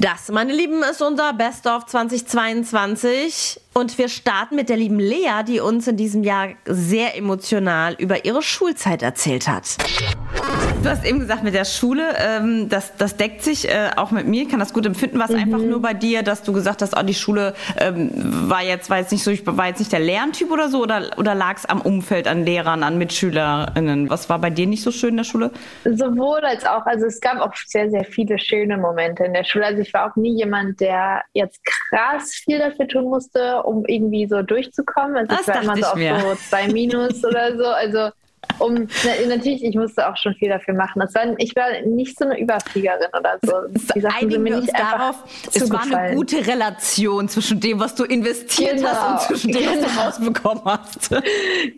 Das, meine Lieben, ist unser Best of 2022. Und wir starten mit der lieben Lea, die uns in diesem Jahr sehr emotional über ihre Schulzeit erzählt hat. Du hast eben gesagt, mit der Schule, ähm, das, das deckt sich äh, auch mit mir, ich kann das gut empfinden. War es mhm. einfach nur bei dir, dass du gesagt hast, oh, die Schule ähm, war, jetzt, war, jetzt nicht so, war jetzt nicht der Lerntyp oder so? Oder, oder lag es am Umfeld, an Lehrern, an MitschülerInnen? Was war bei dir nicht so schön in der Schule? Sowohl als auch. Also es gab auch sehr, sehr viele schöne Momente in der Schule. Also ich war auch nie jemand, der jetzt krass viel dafür tun musste, um irgendwie so durchzukommen. Also das ich war immer so auf so zwei Minus oder so. Also um na, natürlich, ich musste auch schon viel dafür machen. Das war, ich war nicht so eine Überfliegerin oder so. Die Einigen wir uns darauf, es war eine gute Relation zwischen dem, was du investiert genau. hast und zwischen dem, genau. was du genau. rausbekommen hast.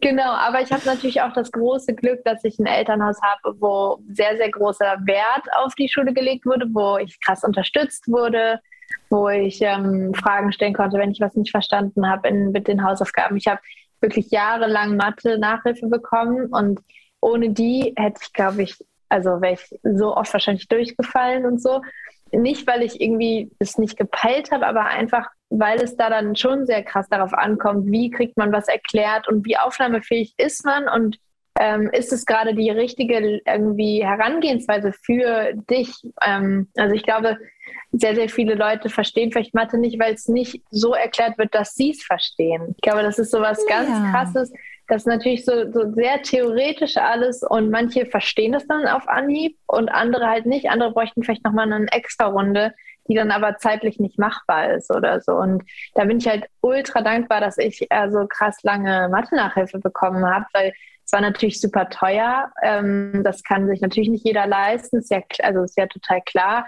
Genau, aber ich habe natürlich auch das große Glück, dass ich ein Elternhaus habe, wo sehr, sehr großer Wert auf die Schule gelegt wurde, wo ich krass unterstützt wurde, wo ich ähm, Fragen stellen konnte, wenn ich was nicht verstanden habe mit den Hausaufgaben. Ich habe wirklich jahrelang Mathe-Nachhilfe bekommen und ohne die hätte ich, glaube ich, also wäre ich so oft wahrscheinlich durchgefallen und so. Nicht, weil ich irgendwie es nicht gepeilt habe, aber einfach, weil es da dann schon sehr krass darauf ankommt, wie kriegt man was erklärt und wie aufnahmefähig ist man und ähm, ist es gerade die richtige irgendwie Herangehensweise für dich? Ähm, also ich glaube, sehr, sehr viele Leute verstehen vielleicht Mathe nicht, weil es nicht so erklärt wird, dass sie es verstehen. Ich glaube, das ist so was ja. ganz Krasses. Das ist natürlich so, so sehr theoretisch alles und manche verstehen es dann auf Anhieb und andere halt nicht. Andere bräuchten vielleicht nochmal eine extra Runde, die dann aber zeitlich nicht machbar ist oder so. Und da bin ich halt ultra dankbar, dass ich äh, so krass lange Mathe-Nachhilfe bekommen habe, weil war natürlich super teuer. Ähm, das kann sich natürlich nicht jeder leisten. Ist ja, also ist ja total klar.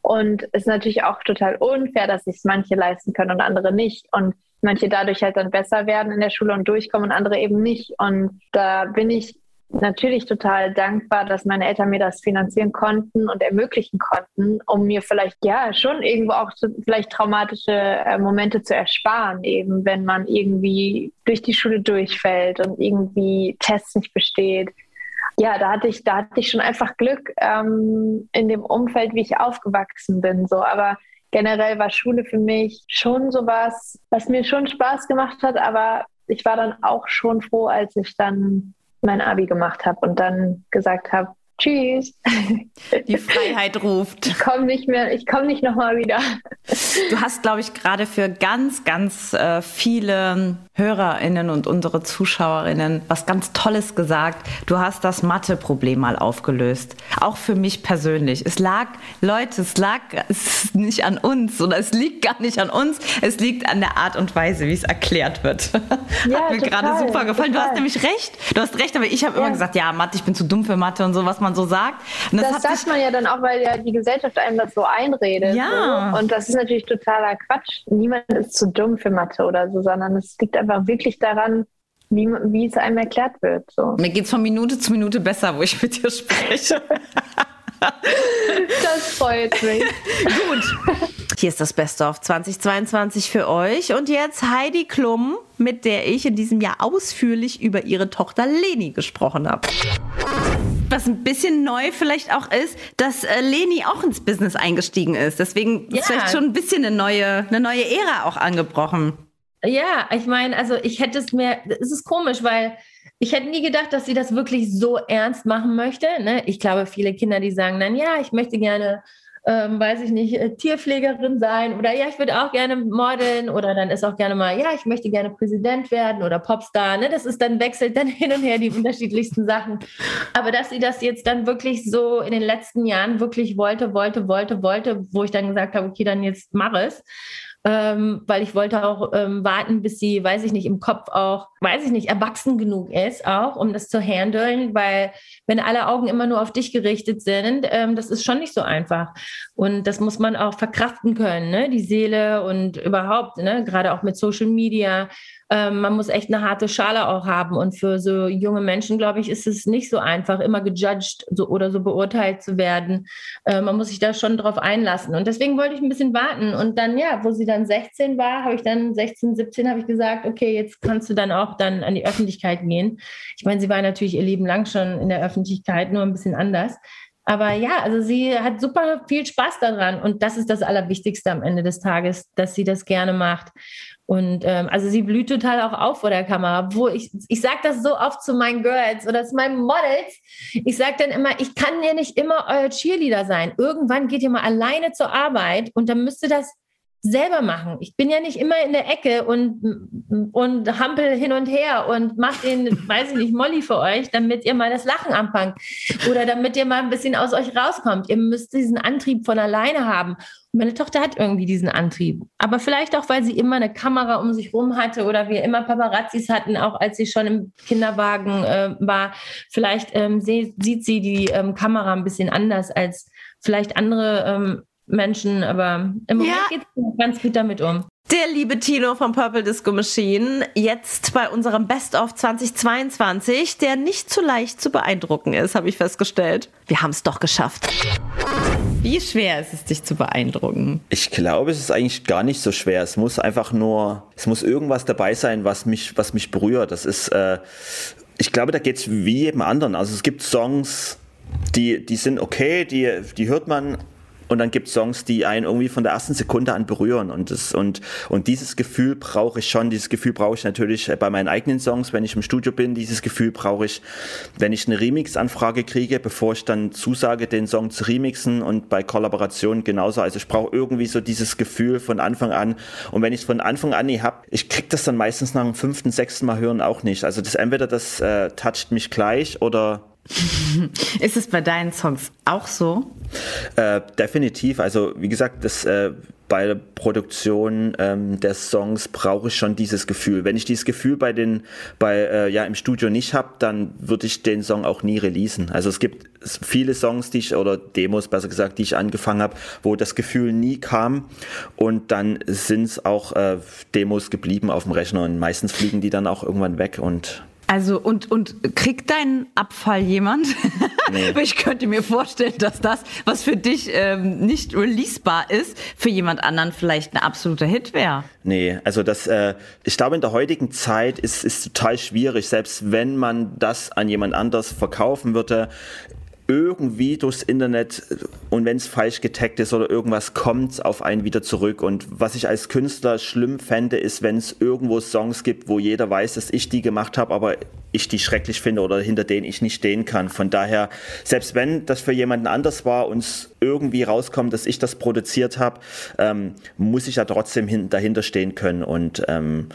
Und es ist natürlich auch total unfair, dass sich manche leisten können und andere nicht. Und manche dadurch halt dann besser werden in der Schule und durchkommen und andere eben nicht. Und da bin ich natürlich total dankbar, dass meine Eltern mir das finanzieren konnten und ermöglichen konnten, um mir vielleicht ja schon irgendwo auch so, vielleicht traumatische äh, Momente zu ersparen, eben wenn man irgendwie durch die Schule durchfällt und irgendwie Tests nicht besteht ja, da hatte ich, da hatte ich schon einfach Glück ähm, in dem Umfeld, wie ich aufgewachsen bin. So, aber generell war Schule für mich schon sowas, was mir schon Spaß gemacht hat, aber ich war dann auch schon froh, als ich dann mein Abi gemacht habe und dann gesagt habe, Tschüss. Die Freiheit ruft. Ich komme nicht mehr, ich komme nicht nochmal wieder. Du hast, glaube ich, gerade für ganz, ganz äh, viele HörerInnen und unsere ZuschauerInnen was ganz Tolles gesagt. Du hast das Mathe-Problem mal aufgelöst. Auch für mich persönlich. Es lag, Leute, es lag es nicht an uns oder es liegt gar nicht an uns. Es liegt an der Art und Weise, wie es erklärt wird. Ja, Hat mir gerade super gefallen. Total. Du hast nämlich recht. Du hast recht, aber ich habe ja. immer gesagt, ja, Mathe, ich bin zu dumm für Mathe und so, was man so sagt. Und das, das sagt man ja dann auch, weil ja die Gesellschaft einem das so einredet. Ja. So. Und das ist natürlich totaler Quatsch. Niemand ist zu dumm für Mathe oder so, sondern es liegt einfach wirklich daran, wie, wie es einem erklärt wird. So. Mir geht es von Minute zu Minute besser, wo ich mit dir spreche. das freut mich. Gut. Hier ist das Beste of 2022 für euch. Und jetzt Heidi Klum, mit der ich in diesem Jahr ausführlich über ihre Tochter Leni gesprochen habe. Was ein bisschen neu vielleicht auch ist, dass äh, Leni auch ins Business eingestiegen ist. Deswegen ja. ist vielleicht schon ein bisschen eine neue, eine neue Ära auch angebrochen. Ja, ich meine, also ich hätte es mir, es ist komisch, weil ich hätte nie gedacht, dass sie das wirklich so ernst machen möchte. Ne? Ich glaube, viele Kinder, die sagen dann, ja, ich möchte gerne, ähm, weiß ich nicht, äh, Tierpflegerin sein oder ja, ich würde auch gerne modeln oder dann ist auch gerne mal, ja, ich möchte gerne Präsident werden oder Popstar. Ne? Das ist dann wechselt dann hin und her die unterschiedlichsten Sachen. Aber dass sie das jetzt dann wirklich so in den letzten Jahren wirklich wollte, wollte, wollte, wollte, wo ich dann gesagt habe, okay, dann jetzt mach es ähm, weil ich wollte auch ähm, warten, bis sie, weiß ich nicht, im Kopf auch, weiß ich nicht, erwachsen genug ist, auch um das zu handeln, weil wenn alle Augen immer nur auf dich gerichtet sind, ähm, das ist schon nicht so einfach. Und das muss man auch verkraften können, ne? die Seele und überhaupt, ne? gerade auch mit Social Media ähm, man muss echt eine harte Schale auch haben. Und für so junge Menschen, glaube ich, ist es nicht so einfach, immer gejudged so, oder so beurteilt zu werden. Äh, man muss sich da schon drauf einlassen. Und deswegen wollte ich ein bisschen warten. Und dann, ja, wo sie dann 16 war, habe ich dann 16, 17, habe ich gesagt, okay, jetzt kannst du dann auch dann an die Öffentlichkeit gehen. Ich meine, sie war natürlich ihr Leben lang schon in der Öffentlichkeit, nur ein bisschen anders. Aber ja, also sie hat super viel Spaß daran und das ist das Allerwichtigste am Ende des Tages, dass sie das gerne macht. Und ähm, also sie blüht total auch auf vor der Kamera. Wo ich, ich sage das so oft zu meinen Girls oder zu meinen Models. Ich sage dann immer, ich kann ja nicht immer euer Cheerleader sein. Irgendwann geht ihr mal alleine zur Arbeit und dann müsst ihr das selber machen. Ich bin ja nicht immer in der Ecke und, und hampel hin und her und mach den, weiß ich nicht, Molly für euch, damit ihr mal das Lachen anfangt oder damit ihr mal ein bisschen aus euch rauskommt. Ihr müsst diesen Antrieb von alleine haben. Und meine Tochter hat irgendwie diesen Antrieb. Aber vielleicht auch, weil sie immer eine Kamera um sich rum hatte oder wir immer Paparazzis hatten, auch als sie schon im Kinderwagen äh, war. Vielleicht ähm, sieht sie die ähm, Kamera ein bisschen anders als vielleicht andere ähm, Menschen, aber im Moment ja. geht es ganz gut damit um. Der liebe Tino vom Purple Disco Machine, jetzt bei unserem Best of 2022, der nicht zu leicht zu beeindrucken ist, habe ich festgestellt. Wir haben es doch geschafft. Wie schwer ist es, dich zu beeindrucken? Ich glaube, es ist eigentlich gar nicht so schwer. Es muss einfach nur, es muss irgendwas dabei sein, was mich, was mich berührt. Das ist, äh, ich glaube, da geht es wie jedem anderen. Also es gibt Songs, die, die sind okay, die, die hört man und dann gibt es Songs, die einen irgendwie von der ersten Sekunde an berühren. Und, das, und, und dieses Gefühl brauche ich schon. Dieses Gefühl brauche ich natürlich bei meinen eigenen Songs, wenn ich im Studio bin. Dieses Gefühl brauche ich, wenn ich eine Remix-Anfrage kriege, bevor ich dann zusage, den Song zu remixen. Und bei Kollaborationen genauso. Also ich brauche irgendwie so dieses Gefühl von Anfang an. Und wenn ich es von Anfang an nie habe, ich kriege das dann meistens nach dem fünften, sechsten Mal hören auch nicht. Also das entweder das äh, toucht mich gleich oder Ist es bei deinen Songs auch so? Äh, definitiv. Also wie gesagt, das, äh, bei der Produktion ähm, des Songs brauche ich schon dieses Gefühl. Wenn ich dieses Gefühl bei den, bei äh, ja im Studio nicht habe, dann würde ich den Song auch nie releasen. Also es gibt viele Songs, die ich oder Demos besser gesagt, die ich angefangen habe, wo das Gefühl nie kam und dann sind es auch äh, Demos geblieben auf dem Rechner und meistens fliegen die dann auch irgendwann weg und also und, und kriegt deinen Abfall jemand? Nee. ich könnte mir vorstellen, dass das, was für dich ähm, nicht releasebar ist, für jemand anderen vielleicht ein absoluter Hit wäre. Nee, also das, äh, ich glaube in der heutigen Zeit ist ist total schwierig, selbst wenn man das an jemand anders verkaufen würde, irgendwie durchs Internet und wenn es falsch getaggt ist oder irgendwas kommt auf einen wieder zurück. Und was ich als Künstler schlimm fände, ist, wenn es irgendwo Songs gibt, wo jeder weiß, dass ich die gemacht habe, aber ich die schrecklich finde oder hinter denen ich nicht stehen kann. Von daher, selbst wenn das für jemanden anders war und es irgendwie rauskommt, dass ich das produziert habe, ähm, muss ich ja trotzdem hin, dahinter stehen können. Und ähm,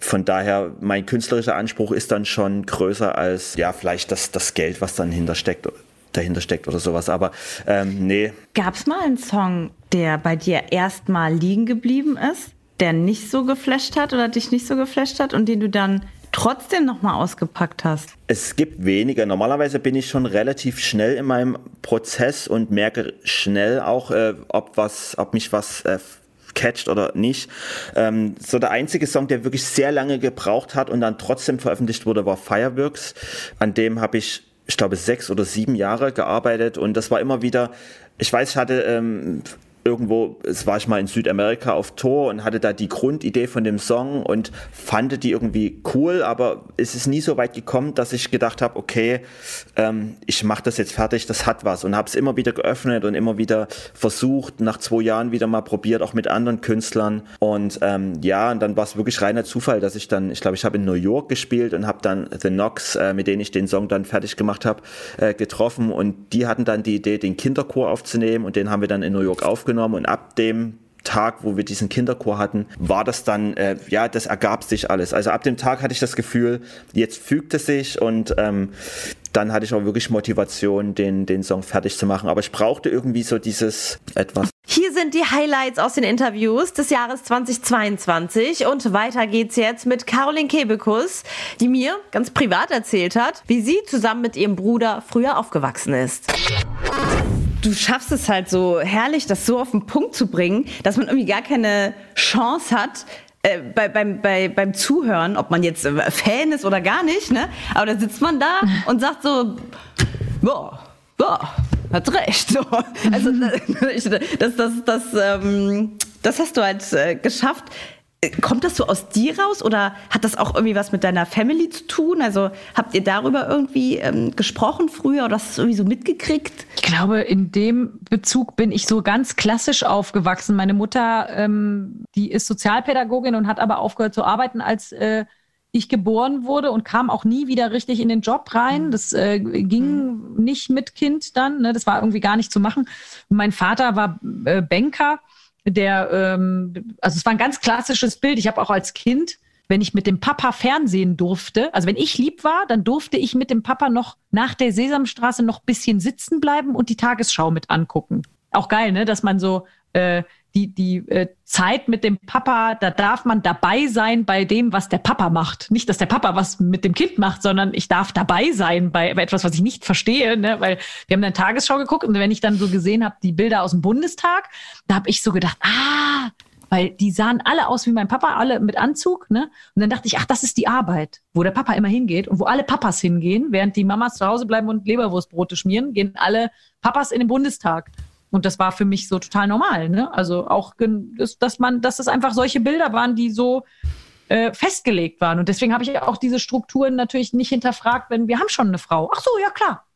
von daher, mein künstlerischer Anspruch ist dann schon größer als ja vielleicht das, das Geld, was dann hintersteckt dahinter steckt oder sowas. Aber ähm, nee. Gab es mal einen Song, der bei dir erstmal liegen geblieben ist, der nicht so geflasht hat oder dich nicht so geflasht hat und den du dann trotzdem nochmal ausgepackt hast? Es gibt weniger. Normalerweise bin ich schon relativ schnell in meinem Prozess und merke schnell auch, äh, ob was, ob mich was äh, catcht oder nicht. Ähm, so der einzige Song, der wirklich sehr lange gebraucht hat und dann trotzdem veröffentlicht wurde, war Fireworks. An dem habe ich ich glaube, sechs oder sieben Jahre gearbeitet. Und das war immer wieder, ich weiß, ich hatte ähm, irgendwo, es war ich mal in Südamerika auf Tour und hatte da die Grundidee von dem Song und fand die irgendwie cool, aber es ist nie so weit gekommen, dass ich gedacht habe, okay, ähm, ich mache das jetzt fertig, das hat was. Und habe es immer wieder geöffnet und immer wieder versucht, nach zwei Jahren wieder mal probiert, auch mit anderen Künstlern. Und ähm, ja, und dann war es wirklich reiner Zufall, dass ich dann, ich glaube, ich habe in New York gespielt und habe dann The Knox, äh, mit denen ich den Song dann fertig gemacht habe, äh, getroffen. Und die hatten dann die Idee, den Kinderchor aufzunehmen und den haben wir dann in New York aufgenommen aufgenommen und ab dem Tag, wo wir diesen Kinderchor hatten, war das dann, äh, ja, das ergab sich alles. Also ab dem Tag hatte ich das Gefühl, jetzt fügt es sich und ähm, dann hatte ich auch wirklich Motivation, den, den Song fertig zu machen. Aber ich brauchte irgendwie so dieses etwas. Hier sind die Highlights aus den Interviews des Jahres 2022 und weiter geht's jetzt mit Caroline Kebekus, die mir ganz privat erzählt hat, wie sie zusammen mit ihrem Bruder früher aufgewachsen ist du schaffst es halt so herrlich, das so auf den Punkt zu bringen, dass man irgendwie gar keine Chance hat, äh, bei, beim, bei, beim Zuhören, ob man jetzt äh, Fan ist oder gar nicht, ne? Aber da sitzt man da und sagt so, boah, boah, hat recht. So. Also das, das, das, das, ähm, das hast du halt äh, geschafft. Kommt das so aus dir raus oder hat das auch irgendwie was mit deiner Family zu tun? Also habt ihr darüber irgendwie ähm, gesprochen früher oder hast du es irgendwie so mitgekriegt? Ich glaube, in dem Bezug bin ich so ganz klassisch aufgewachsen. Meine Mutter, ähm, die ist Sozialpädagogin und hat aber aufgehört zu arbeiten, als äh, ich geboren wurde und kam auch nie wieder richtig in den Job rein. Das äh, ging nicht mit Kind dann. Ne? Das war irgendwie gar nicht zu machen. Mein Vater war äh, Banker der, ähm, also es war ein ganz klassisches Bild. Ich habe auch als Kind, wenn ich mit dem Papa Fernsehen durfte, also wenn ich lieb war, dann durfte ich mit dem Papa noch nach der Sesamstraße noch bisschen sitzen bleiben und die Tagesschau mit angucken. Auch geil, ne, dass man so äh, die, die äh, Zeit mit dem Papa, da darf man dabei sein bei dem, was der Papa macht. Nicht, dass der Papa was mit dem Kind macht, sondern ich darf dabei sein bei, bei etwas, was ich nicht verstehe. Ne? Weil wir haben eine Tagesschau geguckt und wenn ich dann so gesehen habe, die Bilder aus dem Bundestag, da habe ich so gedacht, ah, weil die sahen alle aus wie mein Papa, alle mit Anzug. Ne? Und dann dachte ich, ach, das ist die Arbeit, wo der Papa immer hingeht und wo alle Papas hingehen, während die Mamas zu Hause bleiben und Leberwurstbrote schmieren, gehen alle Papas in den Bundestag. Und das war für mich so total normal. Ne? Also auch, dass man, dass es einfach solche Bilder waren, die so äh, festgelegt waren. Und deswegen habe ich auch diese Strukturen natürlich nicht hinterfragt, wenn wir haben schon eine Frau. Ach so, ja klar,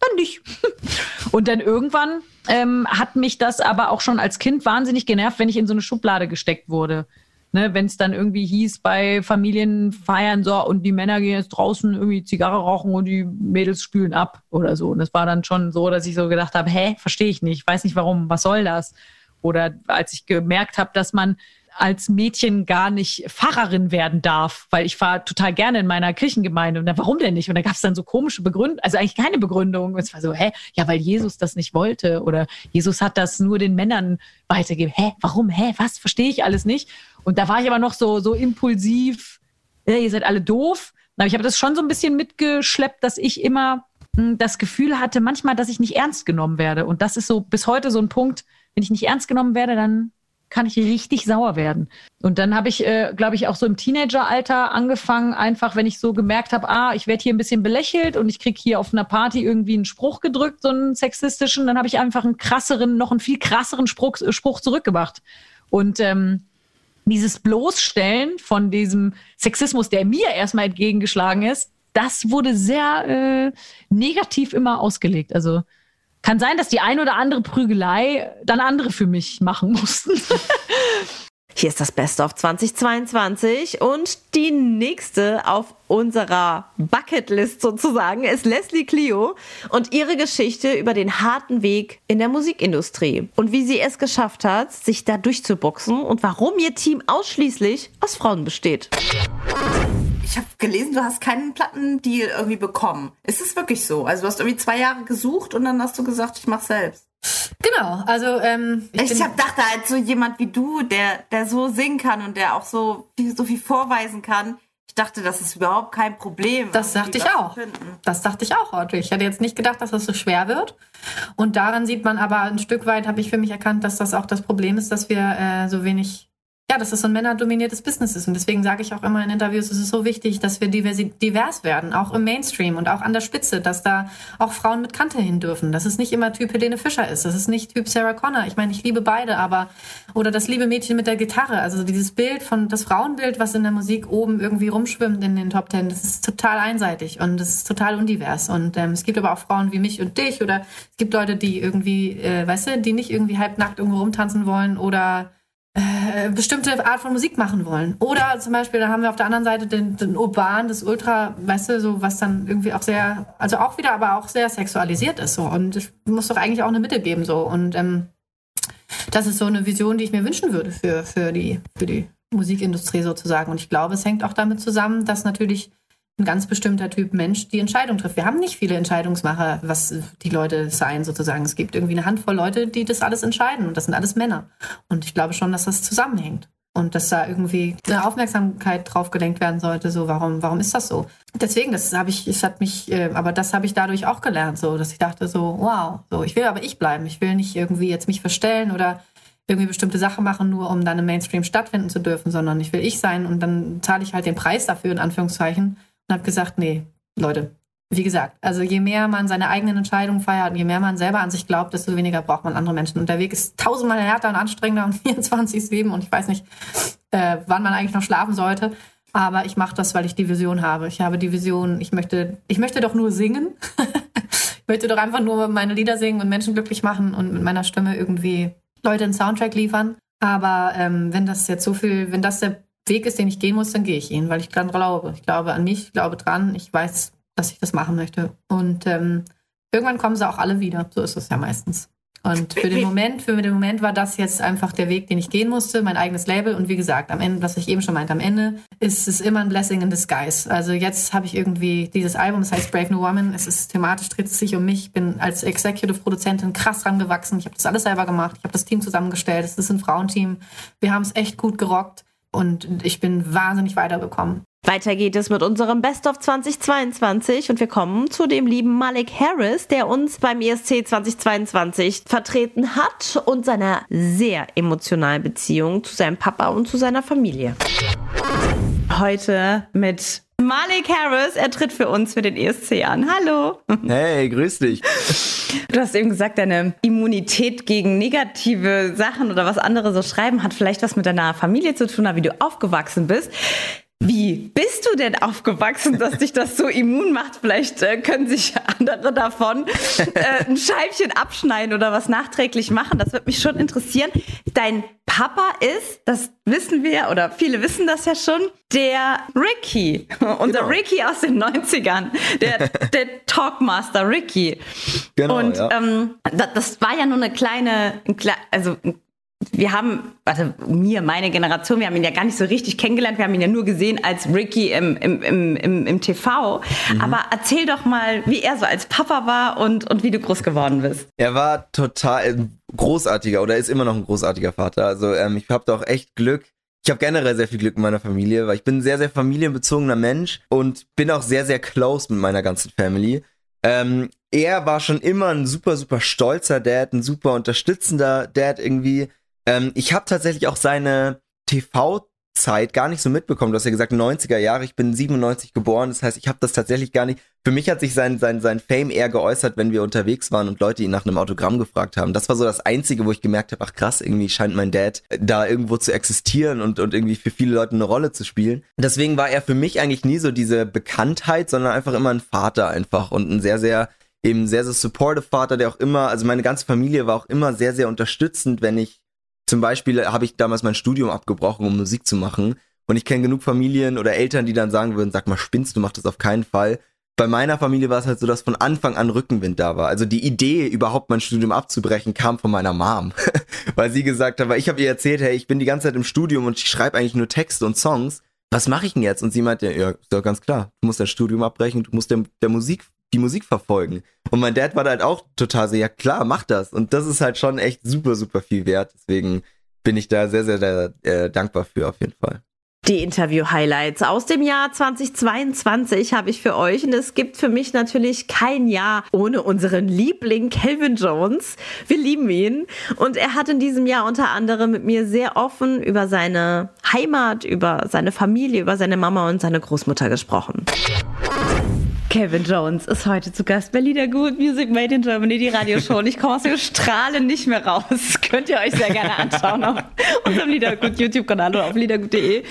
dann nicht. Und dann irgendwann ähm, hat mich das aber auch schon als Kind wahnsinnig genervt, wenn ich in so eine Schublade gesteckt wurde ne, wenn es dann irgendwie hieß bei Familienfeiern so und die Männer gehen jetzt draußen irgendwie Zigarre rauchen und die Mädels spülen ab oder so. Und das war dann schon so, dass ich so gedacht habe, hä, verstehe ich nicht, weiß nicht warum, was soll das? Oder als ich gemerkt habe, dass man als Mädchen gar nicht Pfarrerin werden darf, weil ich war total gerne in meiner Kirchengemeinde. Und dann, warum denn nicht? Und da gab es dann so komische Begründungen, also eigentlich keine Begründung. Es war so, hä, ja, weil Jesus das nicht wollte oder Jesus hat das nur den Männern weitergegeben. Hä, warum? Hä, was? Verstehe ich alles nicht. Und da war ich aber noch so, so impulsiv, äh, ihr seid alle doof. Aber ich habe das schon so ein bisschen mitgeschleppt, dass ich immer mh, hm, das Gefühl hatte, manchmal, dass ich nicht ernst genommen werde. Und das ist so bis heute so ein Punkt, wenn ich nicht ernst genommen werde, dann kann ich richtig sauer werden. Und dann habe ich, äh, glaube ich, auch so im Teenageralter angefangen, einfach, wenn ich so gemerkt habe, ah, ich werde hier ein bisschen belächelt und ich kriege hier auf einer Party irgendwie einen Spruch gedrückt, so einen sexistischen, dann habe ich einfach einen krasseren, noch einen viel krasseren Spruch, Spruch zurückgemacht. Und ähm, dieses Bloßstellen von diesem Sexismus, der mir erstmal entgegengeschlagen ist, das wurde sehr äh, negativ immer ausgelegt. Also kann sein, dass die ein oder andere Prügelei dann andere für mich machen mussten. Hier ist das Best of 2022 und die nächste auf unserer Bucketlist sozusagen ist Leslie Clio und ihre Geschichte über den harten Weg in der Musikindustrie und wie sie es geschafft hat, sich da durchzuboxen und warum ihr Team ausschließlich aus Frauen besteht. Ich habe gelesen, du hast keinen Plattendeal irgendwie bekommen. Ist es wirklich so? Also du hast irgendwie zwei Jahre gesucht und dann hast du gesagt, ich mach selbst. Genau, also ähm, ich, ich hab dachte halt so jemand wie du, der der so singen kann und der auch so viel, so viel vorweisen kann. Ich dachte, das ist überhaupt kein Problem. Das dachte ich auch. Das dachte ich auch, Audrey. Ich hätte jetzt nicht gedacht, dass das so schwer wird. Und daran sieht man aber ein Stück weit, habe ich für mich erkannt, dass das auch das Problem ist, dass wir äh, so wenig ja, dass es so ein männerdominiertes Business ist. Und deswegen sage ich auch immer in Interviews, es ist so wichtig, dass wir divers werden, auch im Mainstream und auch an der Spitze, dass da auch Frauen mit Kante hin dürfen. Dass es nicht immer Typ Helene Fischer ist, dass es nicht Typ Sarah Connor. Ich meine, ich liebe beide, aber oder das liebe Mädchen mit der Gitarre. Also dieses Bild von das Frauenbild, was in der Musik oben irgendwie rumschwimmt in den Top Ten, das ist total einseitig und das ist total undivers. Und ähm, es gibt aber auch Frauen wie mich und dich oder es gibt Leute, die irgendwie, äh, weißt du, die nicht irgendwie halbnackt irgendwo rumtanzen wollen oder äh, bestimmte Art von Musik machen wollen. Oder zum Beispiel, da haben wir auf der anderen Seite den, den Urban, das Ultra, weißt du, so was dann irgendwie auch sehr, also auch wieder, aber auch sehr sexualisiert ist so. Und es muss doch eigentlich auch eine Mitte geben so. Und ähm, das ist so eine Vision, die ich mir wünschen würde für, für, die, für die Musikindustrie sozusagen. Und ich glaube, es hängt auch damit zusammen, dass natürlich ein ganz bestimmter Typ Mensch die Entscheidung trifft. Wir haben nicht viele Entscheidungsmacher, was die Leute sein sozusagen. Es gibt irgendwie eine Handvoll Leute, die das alles entscheiden und das sind alles Männer. Und ich glaube schon, dass das zusammenhängt und dass da irgendwie eine Aufmerksamkeit drauf gelenkt werden sollte. So, warum, warum ist das so? Deswegen, das habe ich, es hat mich, äh, aber das habe ich dadurch auch gelernt, so, dass ich dachte so, wow, so, ich will aber ich bleiben. Ich will nicht irgendwie jetzt mich verstellen oder irgendwie bestimmte Sachen machen, nur um dann im Mainstream stattfinden zu dürfen, sondern ich will ich sein und dann zahle ich halt den Preis dafür, in Anführungszeichen und habe gesagt, nee, Leute, wie gesagt, also je mehr man seine eigenen Entscheidungen feiert und je mehr man selber an sich glaubt, desto weniger braucht man andere Menschen. Und der Weg ist tausendmal härter und anstrengender und 24-7 und ich weiß nicht, äh, wann man eigentlich noch schlafen sollte. Aber ich mache das, weil ich die Vision habe. Ich habe die Vision, ich möchte, ich möchte doch nur singen. ich möchte doch einfach nur meine Lieder singen und Menschen glücklich machen und mit meiner Stimme irgendwie Leute einen Soundtrack liefern. Aber ähm, wenn das jetzt so viel, wenn das der Weg ist, den ich gehen muss, dann gehe ich ihn, weil ich dran glaube. Ich glaube an mich, ich glaube dran, ich weiß, dass ich das machen möchte. Und ähm, irgendwann kommen sie auch alle wieder. So ist es ja meistens. Und für den Moment, für den Moment war das jetzt einfach der Weg, den ich gehen musste, mein eigenes Label. Und wie gesagt, am Ende, was ich eben schon meinte, am Ende ist es immer ein Blessing in disguise. Also jetzt habe ich irgendwie dieses Album, das heißt Brave New Woman. Es ist thematisch dreht es sich um mich. Ich bin als Executive Produzentin krass dran gewachsen. Ich habe das alles selber gemacht. Ich habe das Team zusammengestellt. Es ist ein Frauenteam. Wir haben es echt gut gerockt und ich bin wahnsinnig weitergekommen. Weiter geht es mit unserem Best of 2022 und wir kommen zu dem lieben Malik Harris, der uns beim ESC 2022 vertreten hat und seiner sehr emotionalen Beziehung zu seinem Papa und zu seiner Familie. Heute mit Malik Harris, er tritt für uns für den ESC an. Hallo. Hey, grüß dich. Du hast eben gesagt, deine Immunität gegen negative Sachen oder was andere so schreiben hat vielleicht was mit deiner Familie zu tun, wie du aufgewachsen bist. Wie bist du denn aufgewachsen, dass dich das so immun macht? Vielleicht äh, können sich andere davon äh, ein Scheibchen abschneiden oder was nachträglich machen. Das würde mich schon interessieren. Dein Papa ist, das wissen wir oder viele wissen das ja schon, der Ricky. Unser genau. Ricky aus den 90ern. Der, der Talkmaster Ricky. Genau. Und ja. ähm, das, das, war ja nur eine kleine, also ein wir haben, also mir, meine Generation, wir haben ihn ja gar nicht so richtig kennengelernt, wir haben ihn ja nur gesehen als Ricky im, im, im, im, im TV. Mhm. Aber erzähl doch mal, wie er so als Papa war und, und wie du groß geworden bist. Er war total großartiger oder ist immer noch ein großartiger Vater. Also ähm, ich habe da auch echt Glück. Ich habe generell sehr viel Glück in meiner Familie, weil ich bin ein sehr, sehr familienbezogener Mensch und bin auch sehr, sehr close mit meiner ganzen Family. Ähm, er war schon immer ein super, super stolzer Dad, ein super unterstützender Dad irgendwie ähm, ich habe tatsächlich auch seine TV-Zeit gar nicht so mitbekommen. Du hast ja gesagt 90er Jahre, ich bin 97 geboren, das heißt, ich habe das tatsächlich gar nicht. Für mich hat sich sein, sein, sein Fame eher geäußert, wenn wir unterwegs waren und Leute ihn nach einem Autogramm gefragt haben. Das war so das Einzige, wo ich gemerkt habe, ach krass, irgendwie scheint mein Dad da irgendwo zu existieren und, und irgendwie für viele Leute eine Rolle zu spielen. Deswegen war er für mich eigentlich nie so diese Bekanntheit, sondern einfach immer ein Vater einfach und ein sehr, sehr eben sehr, sehr supportive Vater, der auch immer, also meine ganze Familie war auch immer sehr, sehr unterstützend, wenn ich zum Beispiel habe ich damals mein Studium abgebrochen, um Musik zu machen. Und ich kenne genug Familien oder Eltern, die dann sagen würden, sag mal, spinnst du, mach das auf keinen Fall. Bei meiner Familie war es halt so, dass von Anfang an Rückenwind da war. Also die Idee, überhaupt mein Studium abzubrechen, kam von meiner Mom. weil sie gesagt hat, weil ich habe ihr erzählt, hey, ich bin die ganze Zeit im Studium und ich schreibe eigentlich nur Texte und Songs. Was mache ich denn jetzt? Und sie meinte, ja, ist ganz klar, du musst dein Studium abbrechen, du musst der, der Musik die Musik verfolgen. Und mein Dad war da halt auch total so, ja klar, mach das. Und das ist halt schon echt super, super viel wert. Deswegen bin ich da sehr, sehr, sehr äh, dankbar für auf jeden Fall. Die Interview-Highlights aus dem Jahr 2022 habe ich für euch und es gibt für mich natürlich kein Jahr ohne unseren Liebling Calvin Jones. Wir lieben ihn und er hat in diesem Jahr unter anderem mit mir sehr offen über seine Heimat, über seine Familie, über seine Mama und seine Großmutter gesprochen. Kevin Jones ist heute zu Gast bei Lieder Good Music Made in Germany, die Radioshow. Und ich komme aus dem Strahlen nicht mehr raus. Könnt ihr euch sehr gerne anschauen auf unserem Liedergut YouTube-Kanal oder auf liedergut.de.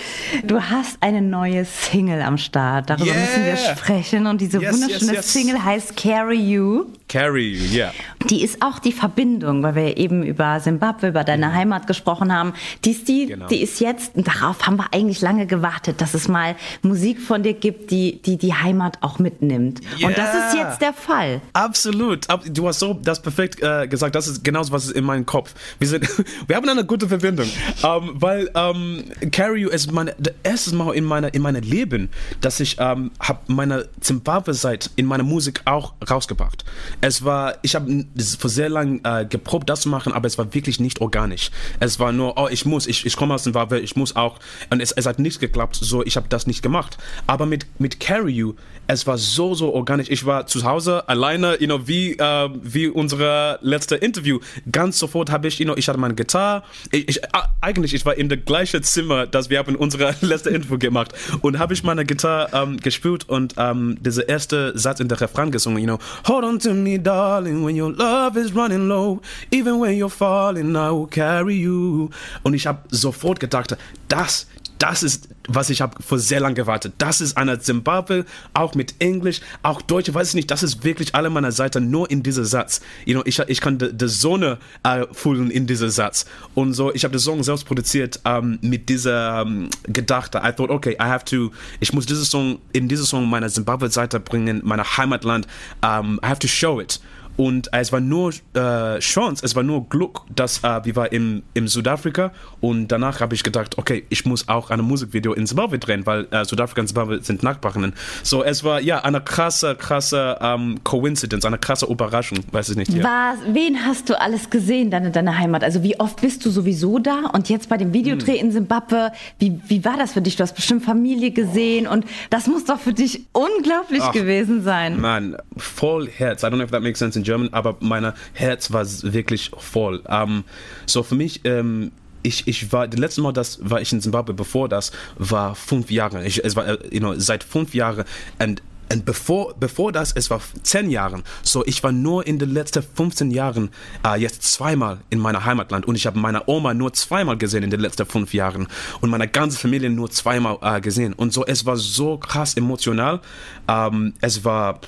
Du hast eine neue Single am Start. Darüber yeah. müssen wir sprechen. Und diese yes, wunderschöne yes, yes. Single heißt Carry You. Carry You, ja. Yeah. Die ist auch die Verbindung, weil wir eben über Zimbabwe, über deine mhm. Heimat gesprochen haben. Die ist, die, genau. die ist jetzt, und darauf haben wir eigentlich lange gewartet, dass es mal Musik von dir gibt, die die, die Heimat auch mitnimmt nimmt. Yeah. Und das ist jetzt der Fall. Absolut. Du hast so das perfekt äh, gesagt. Das ist genauso, was ist in meinem Kopf. Wir, sind, wir haben eine gute Verbindung. Um, ähm, weil um, ähm, Carry You ist meine, das erste Mal in meinem in meine Leben, dass ich um, ähm, habe meine Zimbabwe-Zeit in meiner Musik auch rausgebracht. Es war, ich habe vor sehr lang äh, geprobt, das zu machen, aber es war wirklich nicht organisch. Es war nur, oh, ich muss, ich, ich komme aus dem Zimbabwe, ich muss auch. Und es, es hat nicht geklappt, so ich habe das nicht gemacht. Aber mit, mit Carry You, es war so, so organisch. Ich war zu Hause alleine, you know, wie, äh, wie unser letzte Interview. Ganz sofort habe ich, you know, ich hatte meine Gitarre. Ich, ich, eigentlich, ich war in der gleichen Zimmer, das wir haben unsere letzte Interview gemacht. Und habe ich meine Gitarre ähm, gespielt und ähm, dieser erste Satz in der Refrain gesungen, you know, Hold on to me, darling, when your love is running low. Even when you're falling, I will carry you. Und ich habe sofort gedacht, das, das ist, was ich habe vor sehr lang gewartet. Das ist einer Zimbabwe, auch mit Englisch, auch Deutsch, weiß ich nicht, das ist wirklich alle meiner Seite nur in diesem Satz. You know, ich, ich kann die Sonne äh, fühlen in diesem Satz. Und so, ich habe den Song selbst produziert ähm, mit dieser ähm, Gedachte. I thought, okay, I have to, ich muss diesen Song, in diesem Song meiner Zimbabwe-Seite bringen, meiner Heimatland. Um, I have to show it. Und es war nur äh, Chance, es war nur Glück, dass äh, wir waren im, im Südafrika und danach habe ich gedacht, okay, ich muss auch ein Musikvideo in Zimbabwe drehen, weil äh, Südafrika und Zimbabwe sind Nachbarinnen. So, es war ja eine krasse, krasse ähm, Coincidence, eine krasse Überraschung, weiß ich nicht. Ja. Was, wen hast du alles gesehen dann in deiner Heimat? Also wie oft bist du sowieso da und jetzt bei dem Videodreh hm. in Zimbabwe, wie, wie war das für dich? Du hast bestimmt Familie gesehen und das muss doch für dich unglaublich Ach, gewesen sein. Mann, voll Herz. I don't know if that makes sense in German, aber mein Herz war wirklich voll. Um, ähm, so für mich, ähm, ich, ich war, das letzte Mal, das war ich in Zimbabwe, bevor das war fünf Jahre. Ich, es war, äh, you know, seit fünf Jahren. Und und bevor, bevor das, es war zehn Jahren. So, ich war nur in den letzten 15 Jahren äh, jetzt zweimal in meiner Heimatland und ich habe meine Oma nur zweimal gesehen in den letzten fünf Jahren und meine ganze Familie nur zweimal äh, gesehen. Und so, es war so krass emotional. Ähm, es war,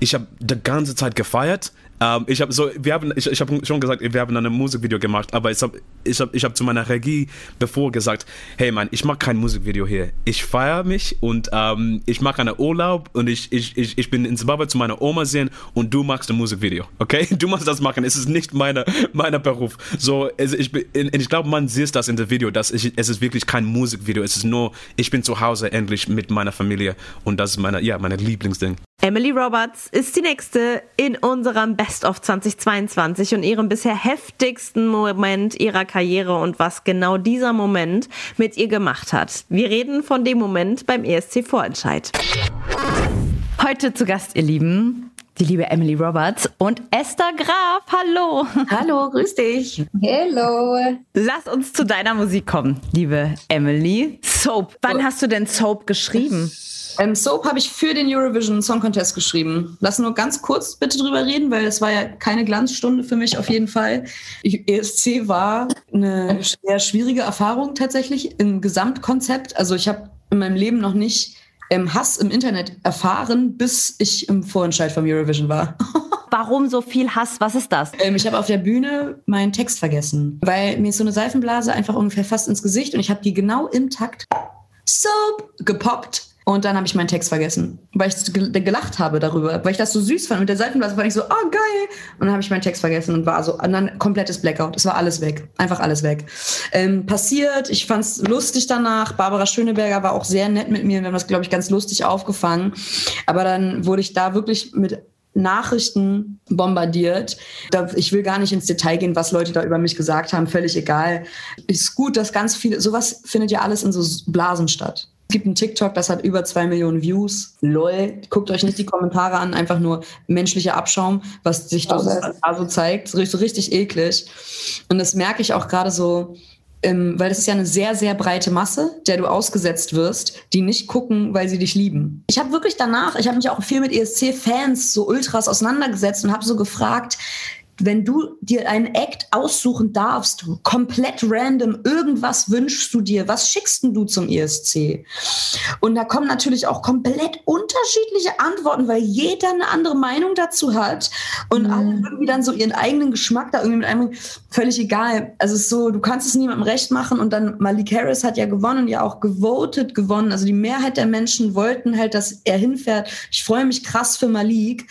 ich habe die ganze Zeit gefeiert. Ähm, ich habe so, wir haben, ich, ich habe schon gesagt, wir haben ein Musikvideo gemacht, aber ich habe, ich habe, ich habe zu meiner Regie bevor gesagt, hey Mann, ich mache kein Musikvideo hier. Ich feiere mich und ähm, ich mache einen Urlaub und ich, ich, ich, ich bin in Zimbabwe zu meiner Oma sehen und du machst ein Musikvideo, okay? Du machst das machen. Es ist nicht meine, meiner Beruf. So, also ich, ich glaube, man sieht das in dem Video, dass ich, es ist wirklich kein Musikvideo. Es ist nur, ich bin zu Hause endlich mit meiner Familie und das ist meine, ja, meine Lieblingsding. Emily Roberts ist die nächste in unserem Best of 2022 und ihrem bisher heftigsten Moment ihrer Karriere und was genau dieser Moment mit ihr gemacht hat. Wir reden von dem Moment beim ESC Vorentscheid. Heute zu Gast, ihr Lieben, die liebe Emily Roberts und Esther Graf. Hallo. Hallo, grüß dich. Hallo. Lass uns zu deiner Musik kommen, liebe Emily. Soap. Wann hast du denn Soap geschrieben? Ähm, Soap habe ich für den Eurovision Song Contest geschrieben. Lass nur ganz kurz bitte drüber reden, weil es war ja keine Glanzstunde für mich auf jeden Fall. ESC war eine sehr schwierige Erfahrung tatsächlich im Gesamtkonzept. Also ich habe in meinem Leben noch nicht ähm, Hass im Internet erfahren, bis ich im Vorentscheid vom Eurovision war. Warum so viel Hass? Was ist das? Ähm, ich habe auf der Bühne meinen Text vergessen, weil mir ist so eine Seifenblase einfach ungefähr fast ins Gesicht und ich habe die genau im Takt Soap gepoppt und dann habe ich meinen Text vergessen, weil ich gelacht habe darüber, weil ich das so süß fand. Mit der Seitenblase fand ich so, oh geil. Und dann habe ich meinen Text vergessen und war so, und dann komplettes Blackout. Es war alles weg. Einfach alles weg. Ähm, passiert, ich fand es lustig danach. Barbara Schöneberger war auch sehr nett mit mir. Wir haben das, glaube ich, ganz lustig aufgefangen. Aber dann wurde ich da wirklich mit Nachrichten bombardiert. ich will gar nicht ins Detail gehen, was Leute da über mich gesagt haben, völlig egal. Ist gut, dass ganz viele, sowas findet ja alles in so Blasen statt. Es gibt einen TikTok, das hat über zwei Millionen Views. Lol. Guckt euch nicht die Kommentare an, einfach nur menschlicher Abschaum, was sich da so zeigt. So richtig eklig. Und das merke ich auch gerade so, ähm, weil das ist ja eine sehr, sehr breite Masse, der du ausgesetzt wirst, die nicht gucken, weil sie dich lieben. Ich habe wirklich danach, ich habe mich auch viel mit ESC-Fans, so Ultras auseinandergesetzt und habe so gefragt, wenn du dir einen Act aussuchen darfst, komplett random, irgendwas wünschst du dir, was schickst du zum ESC? Und da kommen natürlich auch komplett unterschiedliche Antworten, weil jeder eine andere Meinung dazu hat und mhm. alle irgendwie dann so ihren eigenen Geschmack da irgendwie mit einem, völlig egal. Also es ist so, du kannst es niemandem recht machen und dann Malik Harris hat ja gewonnen, ja auch gewotet gewonnen. Also die Mehrheit der Menschen wollten halt, dass er hinfährt. Ich freue mich krass für Malik.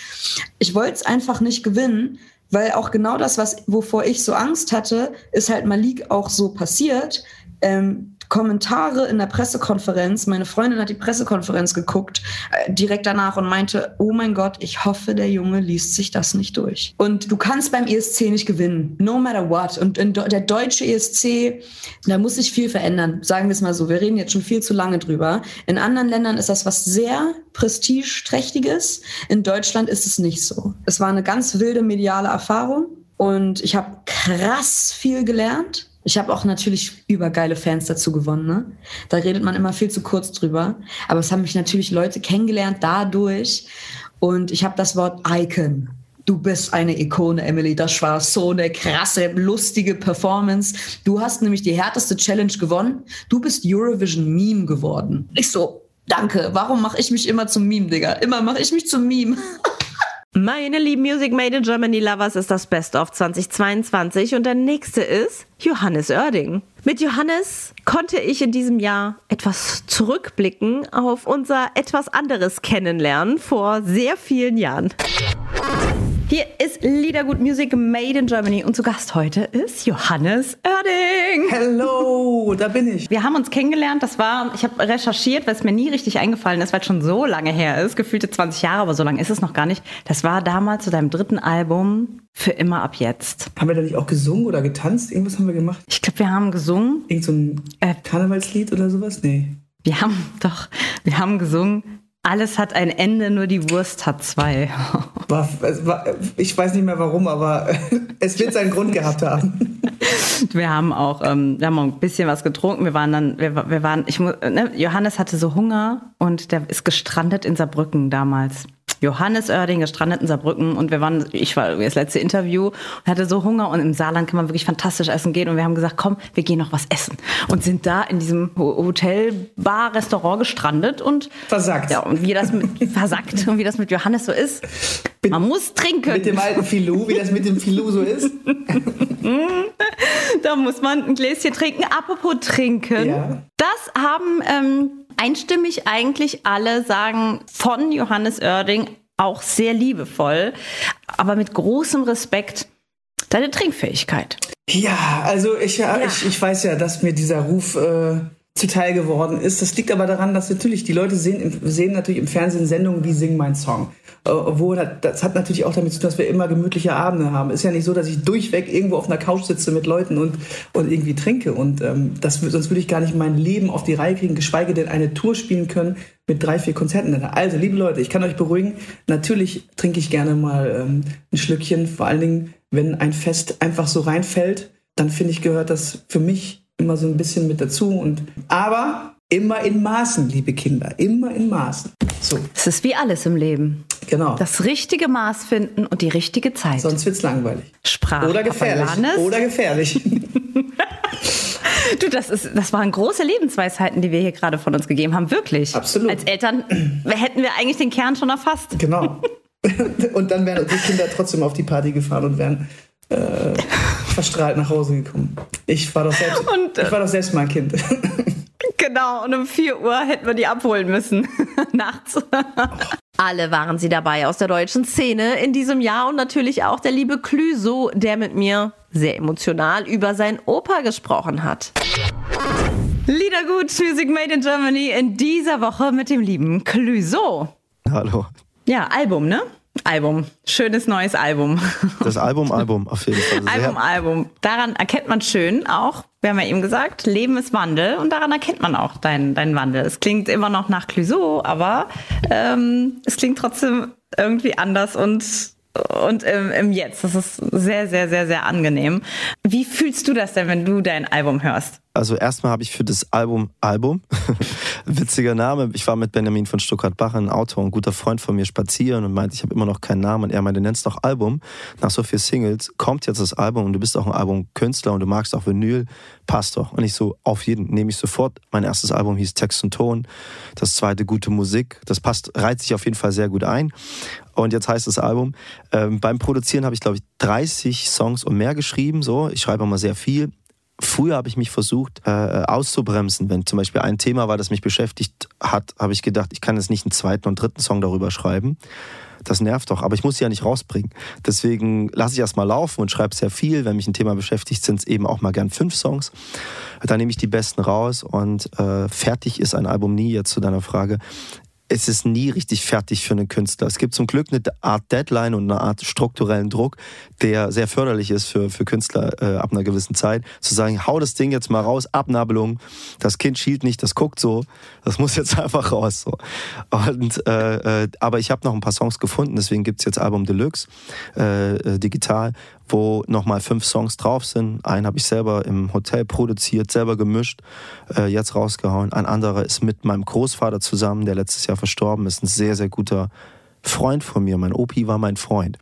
Ich wollte es einfach nicht gewinnen weil auch genau das, was, wovor ich so Angst hatte, ist halt Malik auch so passiert. Ähm, Kommentare in der Pressekonferenz. Meine Freundin hat die Pressekonferenz geguckt, äh, direkt danach und meinte, oh mein Gott, ich hoffe, der Junge liest sich das nicht durch. Und du kannst beim ESC nicht gewinnen, no matter what. Und der deutsche ESC, da muss sich viel verändern, sagen wir es mal so. Wir reden jetzt schon viel zu lange drüber. In anderen Ländern ist das was sehr prestigeträchtiges. In Deutschland ist es nicht so. Es war eine ganz wilde mediale Erfahrung und ich habe krass viel gelernt. Ich habe auch natürlich übergeile Fans dazu gewonnen. Ne? Da redet man immer viel zu kurz drüber. Aber es haben mich natürlich Leute kennengelernt dadurch. Und ich habe das Wort Icon. Du bist eine Ikone, Emily. Das war so eine krasse, lustige Performance. Du hast nämlich die härteste Challenge gewonnen. Du bist Eurovision Meme geworden. Ich so, danke. Warum mache ich mich immer zum Meme, Digga? Immer mache ich mich zum Meme. Meine lieben Music Made in Germany Lovers ist das Best of 2022 und der nächste ist Johannes Oerding. Mit Johannes konnte ich in diesem Jahr etwas zurückblicken auf unser etwas anderes Kennenlernen vor sehr vielen Jahren. Hier ist Liedergut Music Made in Germany und zu Gast heute ist Johannes Oerding. Hello, da bin ich. Wir haben uns kennengelernt, das war, ich habe recherchiert, weil es mir nie richtig eingefallen ist, weil es schon so lange her ist, gefühlte 20 Jahre, aber so lange ist es noch gar nicht. Das war damals zu deinem dritten Album für immer ab jetzt. Haben wir da nicht auch gesungen oder getanzt? Irgendwas haben wir gemacht? Ich glaube, wir haben gesungen. Irgend so ein äh, Karnevalslied oder sowas? Nee. Wir haben doch, wir haben gesungen. Alles hat ein Ende, nur die Wurst hat zwei. War, war, ich weiß nicht mehr warum, aber es wird seinen Grund gehabt haben. Wir haben auch, ähm, wir haben auch ein bisschen was getrunken. Wir waren dann, wir, wir waren, ich muss, ne, Johannes hatte so Hunger und der ist gestrandet in Saarbrücken damals. Johannes Oerding gestrandet in Saarbrücken und wir waren, ich war das letzte Interview und hatte so Hunger und im Saarland kann man wirklich fantastisch essen gehen und wir haben gesagt, komm, wir gehen noch was essen und sind da in diesem Hotel, Bar, Restaurant gestrandet und versagt. Ja, und wie das mit, versagt und wie das mit Johannes so ist. Man muss trinken. Mit dem alten Filou, wie das mit dem Filou so ist. da muss man ein Gläschen trinken. Apropos trinken. Ja. Das haben ähm, einstimmig eigentlich alle sagen von Johannes Oerding auch sehr liebevoll, aber mit großem Respekt deine Trinkfähigkeit. Ja, also ich, ja. ich, ich weiß ja, dass mir dieser Ruf äh, zuteil geworden ist. Das liegt aber daran, dass natürlich die Leute sehen, sehen natürlich im Fernsehen Sendungen wie Sing mein Song. Obwohl, das hat natürlich auch damit zu tun, dass wir immer gemütliche Abende haben. Ist ja nicht so, dass ich durchweg irgendwo auf einer Couch sitze mit Leuten und, und irgendwie trinke. Und ähm, das, sonst würde ich gar nicht mein Leben auf die Reihe kriegen, geschweige denn eine Tour spielen können mit drei, vier Konzerten. Also, liebe Leute, ich kann euch beruhigen. Natürlich trinke ich gerne mal ähm, ein Schlückchen. Vor allen Dingen, wenn ein Fest einfach so reinfällt, dann finde ich, gehört das für mich immer so ein bisschen mit dazu. Und, aber immer in Maßen, liebe Kinder. Immer in Maßen. So. Es ist wie alles im Leben. Genau. Das richtige Maß finden und die richtige Zeit. Sonst wird es langweilig. Sprache. Oder gefährlich. Oder gefährlich. du, das, ist, das waren große Lebensweisheiten, die wir hier gerade von uns gegeben haben. Wirklich. Absolut. Als Eltern hätten wir eigentlich den Kern schon erfasst. Genau. und dann wären unsere Kinder trotzdem auf die Party gefahren und wären äh, verstrahlt nach Hause gekommen. Ich war doch selbst, und, ich war doch selbst mein Kind. Genau, und um 4 Uhr hätten wir die abholen müssen. Nachts. Alle waren sie dabei aus der deutschen Szene in diesem Jahr und natürlich auch der liebe Clüso, der mit mir sehr emotional über sein Opa gesprochen hat. Liedergut Music Made in Germany in dieser Woche mit dem lieben Clüso. Hallo. Ja, Album, ne? Album. Schönes neues Album. Das Album, Album, auf jeden Fall. Sehr Album, Album. Daran erkennt man schön auch, wir haben ja eben gesagt, Leben ist Wandel und daran erkennt man auch deinen dein Wandel. Es klingt immer noch nach Clouseau, aber ähm, es klingt trotzdem irgendwie anders und und im, im Jetzt. Das ist sehr, sehr, sehr, sehr angenehm. Wie fühlst du das denn, wenn du dein Album hörst? Also erstmal habe ich für das Album Album, witziger Name, ich war mit Benjamin von Stuttgart-Bach, ein Autor, ein guter Freund von mir, spazieren und meinte, ich habe immer noch keinen Namen und er meinte, nenn's doch Album. Nach so vielen Singles kommt jetzt das Album und du bist auch ein Albumkünstler und du magst auch Vinyl, passt doch. Und ich so, auf jeden, nehme ich sofort. Mein erstes Album hieß Text und Ton, das zweite Gute Musik, das passt, reiht sich auf jeden Fall sehr gut ein. Und jetzt heißt das Album. Ähm, beim Produzieren habe ich, glaube ich, 30 Songs und mehr geschrieben. So, ich schreibe immer sehr viel. Früher habe ich mich versucht äh, auszubremsen. Wenn zum Beispiel ein Thema war, das mich beschäftigt hat, habe ich gedacht, ich kann jetzt nicht einen zweiten und dritten Song darüber schreiben. das nervt doch, aber ich muss sie ja nicht rausbringen. Deswegen lasse ich erst mal laufen und schreibe sehr viel. Wenn mich ein Thema beschäftigt, sind es eben auch mal gern fünf Songs. Dann nehme ich die besten raus und äh, fertig ist ein Album nie, jetzt zu deiner Frage es ist nie richtig fertig für einen Künstler. Es gibt zum Glück eine Art Deadline und eine Art strukturellen Druck, der sehr förderlich ist für, für Künstler äh, ab einer gewissen Zeit. Zu sagen, hau das Ding jetzt mal raus, Abnabelung, das Kind schielt nicht, das guckt so, das muss jetzt einfach raus. So. Und, äh, äh, aber ich habe noch ein paar Songs gefunden, deswegen gibt es jetzt Album Deluxe, äh, äh digital, wo nochmal fünf Songs drauf sind. Einen habe ich selber im Hotel produziert, selber gemischt, äh, jetzt rausgehauen. Ein anderer ist mit meinem Großvater zusammen, der letztes Jahr verstorben ist. Ein sehr, sehr guter Freund von mir. Mein Opi war mein Freund.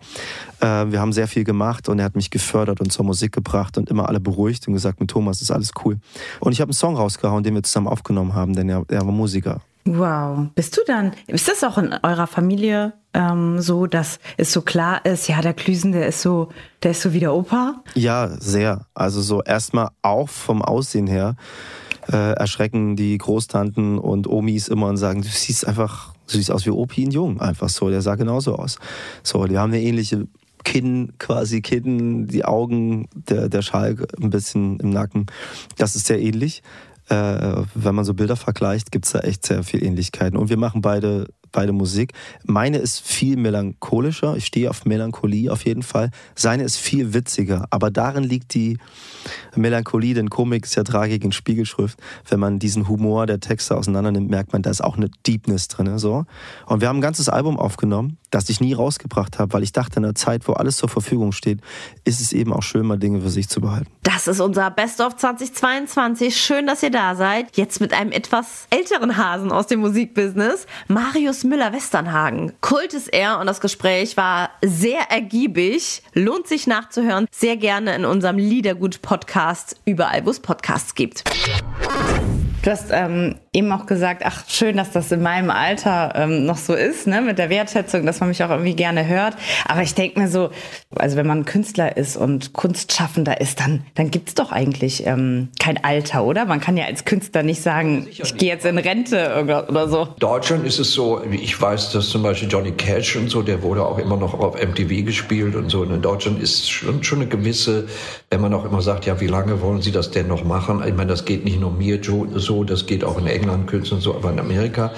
Äh, wir haben sehr viel gemacht und er hat mich gefördert und zur Musik gebracht und immer alle beruhigt und gesagt, mit Thomas ist alles cool. Und ich habe einen Song rausgehauen, den wir zusammen aufgenommen haben, denn er, er war Musiker. Wow. Bist du dann, ist das auch in eurer Familie ähm, so, dass es so klar ist, ja, der Klüsen, der ist so, der ist so wie der Opa? Ja, sehr. Also so erstmal auch vom Aussehen her äh, erschrecken die Großtanten und Omis immer und sagen, du siehst einfach, du siehst aus wie Opi in Jung, einfach so, der sah genauso aus. So, die haben eine ähnliche Kinn, quasi Kinn, die Augen, der, der Schalk ein bisschen im Nacken. Das ist sehr ähnlich. Äh, wenn man so Bilder vergleicht, gibt es da echt sehr viel Ähnlichkeiten. Und wir machen beide beide Musik. Meine ist viel melancholischer. Ich stehe auf Melancholie auf jeden Fall. Seine ist viel witziger. Aber darin liegt die Melancholie, denn Komik ist ja Tragik in Spiegelschrift. Wenn man diesen Humor der Texte auseinander nimmt, merkt man, da ist auch eine Deepness drin. So. Und wir haben ein ganzes Album aufgenommen, das ich nie rausgebracht habe, weil ich dachte, in einer Zeit, wo alles zur Verfügung steht, ist es eben auch schön, mal Dinge für sich zu behalten. Das ist unser Best of 2022. Schön, dass ihr da seid. Jetzt mit einem etwas älteren Hasen aus dem Musikbusiness. Marius Müller-Westernhagen. Kult ist er und das Gespräch war sehr ergiebig. Lohnt sich nachzuhören. Sehr gerne in unserem Liedergut-Podcast, überall, wo es Podcasts gibt. Du hast ähm, eben auch gesagt, ach schön, dass das in meinem Alter ähm, noch so ist, ne, mit der Wertschätzung, dass man mich auch irgendwie gerne hört. Aber ich denke mir so, also wenn man Künstler ist und Kunstschaffender ist, dann, dann gibt's doch eigentlich ähm, kein Alter, oder? Man kann ja als Künstler nicht sagen, Sicher ich gehe jetzt in Rente oder, oder so. Deutschland ist es so, ich weiß, dass zum Beispiel Johnny Cash und so, der wurde auch immer noch auf MTV gespielt und so. Und in Deutschland ist schon, schon eine gewisse, wenn man auch immer sagt, ja, wie lange wollen Sie das denn noch machen? Ich meine, das geht nicht nur mir so, das geht auch in England, Künstler und so, aber in Amerika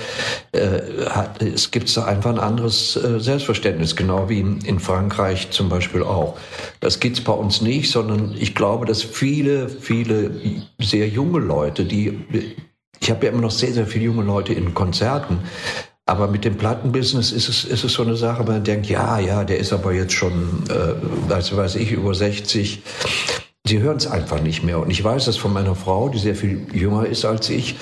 äh, hat, es gibt da einfach ein anderes äh, Selbstverständnis, genau wie in, in Frankreich zum Beispiel auch. Das gibt's bei uns nicht, sondern ich glaube, dass viele, viele sehr junge Leute, die ich habe ja immer noch sehr, sehr viele junge Leute in Konzerten, aber mit dem Plattenbusiness ist es, ist es so eine Sache, man denkt, ja, ja, der ist aber jetzt schon, äh, weiß, weiß ich, über 60. Sie hören es einfach nicht mehr. Und ich weiß das von meiner Frau, die sehr viel jünger ist als ich,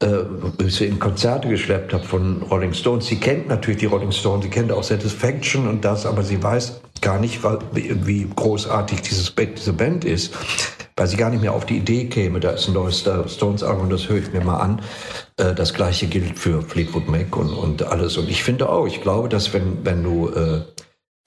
äh, sie in Konzerte geschleppt habe von Rolling Stones. Sie kennt natürlich die Rolling Stones, sie kennt auch Satisfaction und das, aber sie weiß gar nicht, wie großartig dieses, diese Band ist, weil sie gar nicht mehr auf die Idee käme, da ist ein neues Stones-Album, das höre ich mir mal an. Äh, das gleiche gilt für Fleetwood Mac und, und alles. Und ich finde auch, ich glaube, dass wenn, wenn du äh,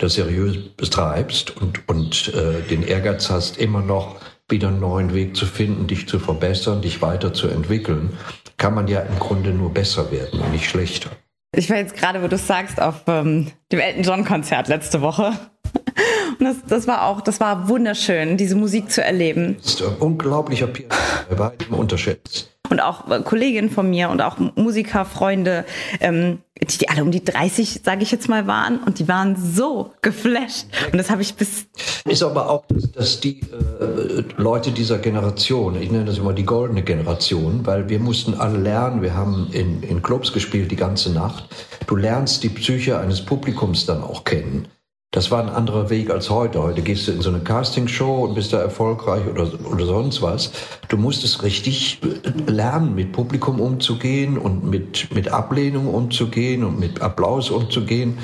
das seriös betreibst und, und äh, den Ehrgeiz hast, immer noch wieder einen neuen Weg zu finden, dich zu verbessern, dich weiterzuentwickeln, kann man ja im Grunde nur besser werden und nicht schlechter. Ich war jetzt gerade, wo du sagst, auf ähm, dem Elton John Konzert letzte Woche. Und das, das war auch, das war wunderschön, diese Musik zu erleben. Das ist ein unglaublicher Pianist, bei weitem unterschätzt und auch äh, Kolleginnen von mir und auch Musiker, Freunde, ähm, die, die alle um die 30, sage ich jetzt mal, waren und die waren so geflasht. Und das habe ich bis... Ist aber auch, dass, dass die äh, Leute dieser Generation, ich nenne das immer die goldene Generation, weil wir mussten alle lernen, wir haben in, in Clubs gespielt die ganze Nacht. Du lernst die Psyche eines Publikums dann auch kennen. Das war ein anderer Weg als heute. Heute gehst du in so eine Castingshow und bist da erfolgreich oder, oder sonst was. Du musstest richtig lernen, mit Publikum umzugehen und mit, mit Ablehnung umzugehen und mit Applaus umzugehen.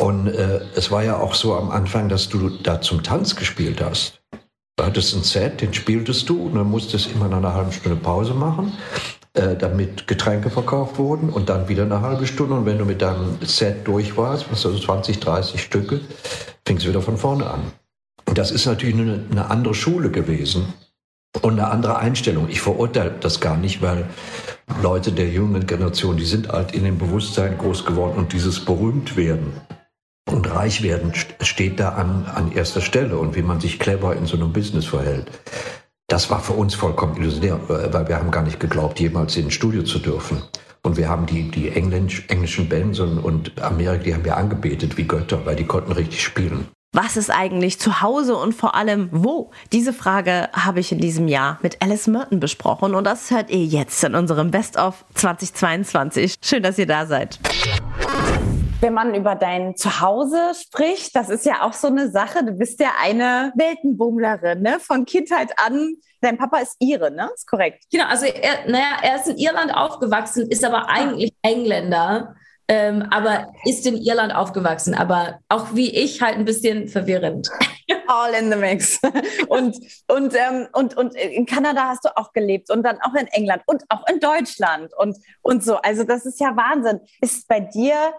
Und äh, es war ja auch so am Anfang, dass du da zum Tanz gespielt hast. Du hattest ein Set, den spieltest du und dann musstest immer nach einer halben Stunde Pause machen. Äh, damit Getränke verkauft wurden und dann wieder eine halbe Stunde. Und wenn du mit deinem Set durch warst, also 20, 30 Stücke, fingst du wieder von vorne an. Und das ist natürlich eine, eine andere Schule gewesen und eine andere Einstellung. Ich verurteile das gar nicht, weil Leute der jungen Generation, die sind halt in dem Bewusstsein groß geworden und dieses berühmt werden Und reich werden steht da an, an erster Stelle und wie man sich clever in so einem Business verhält. Das war für uns vollkommen illusionär, äh, weil wir haben gar nicht geglaubt, jemals in ein Studio zu dürfen. Und wir haben die, die Englisch, englischen Bands und, und Amerika, die haben wir angebetet wie Götter, weil die konnten richtig spielen. Was ist eigentlich zu Hause und vor allem wo? Diese Frage habe ich in diesem Jahr mit Alice Merton besprochen und das hört ihr jetzt in unserem Best of 2022. Schön, dass ihr da seid. Wenn man über dein Zuhause spricht, das ist ja auch so eine Sache. Du bist ja eine Weltenbummlerin, ne? Von Kindheit an. Dein Papa ist Ire, ne? Ist korrekt. Genau, also er, naja, er ist in Irland aufgewachsen, ist aber eigentlich Engländer ähm, aber ist in Irland aufgewachsen, aber auch wie ich halt ein bisschen verwirrend. All in the mix. Und, und, ähm, und, und in Kanada hast du auch gelebt und dann auch in England und auch in Deutschland und, und so. Also das ist ja Wahnsinn. Ist bei dir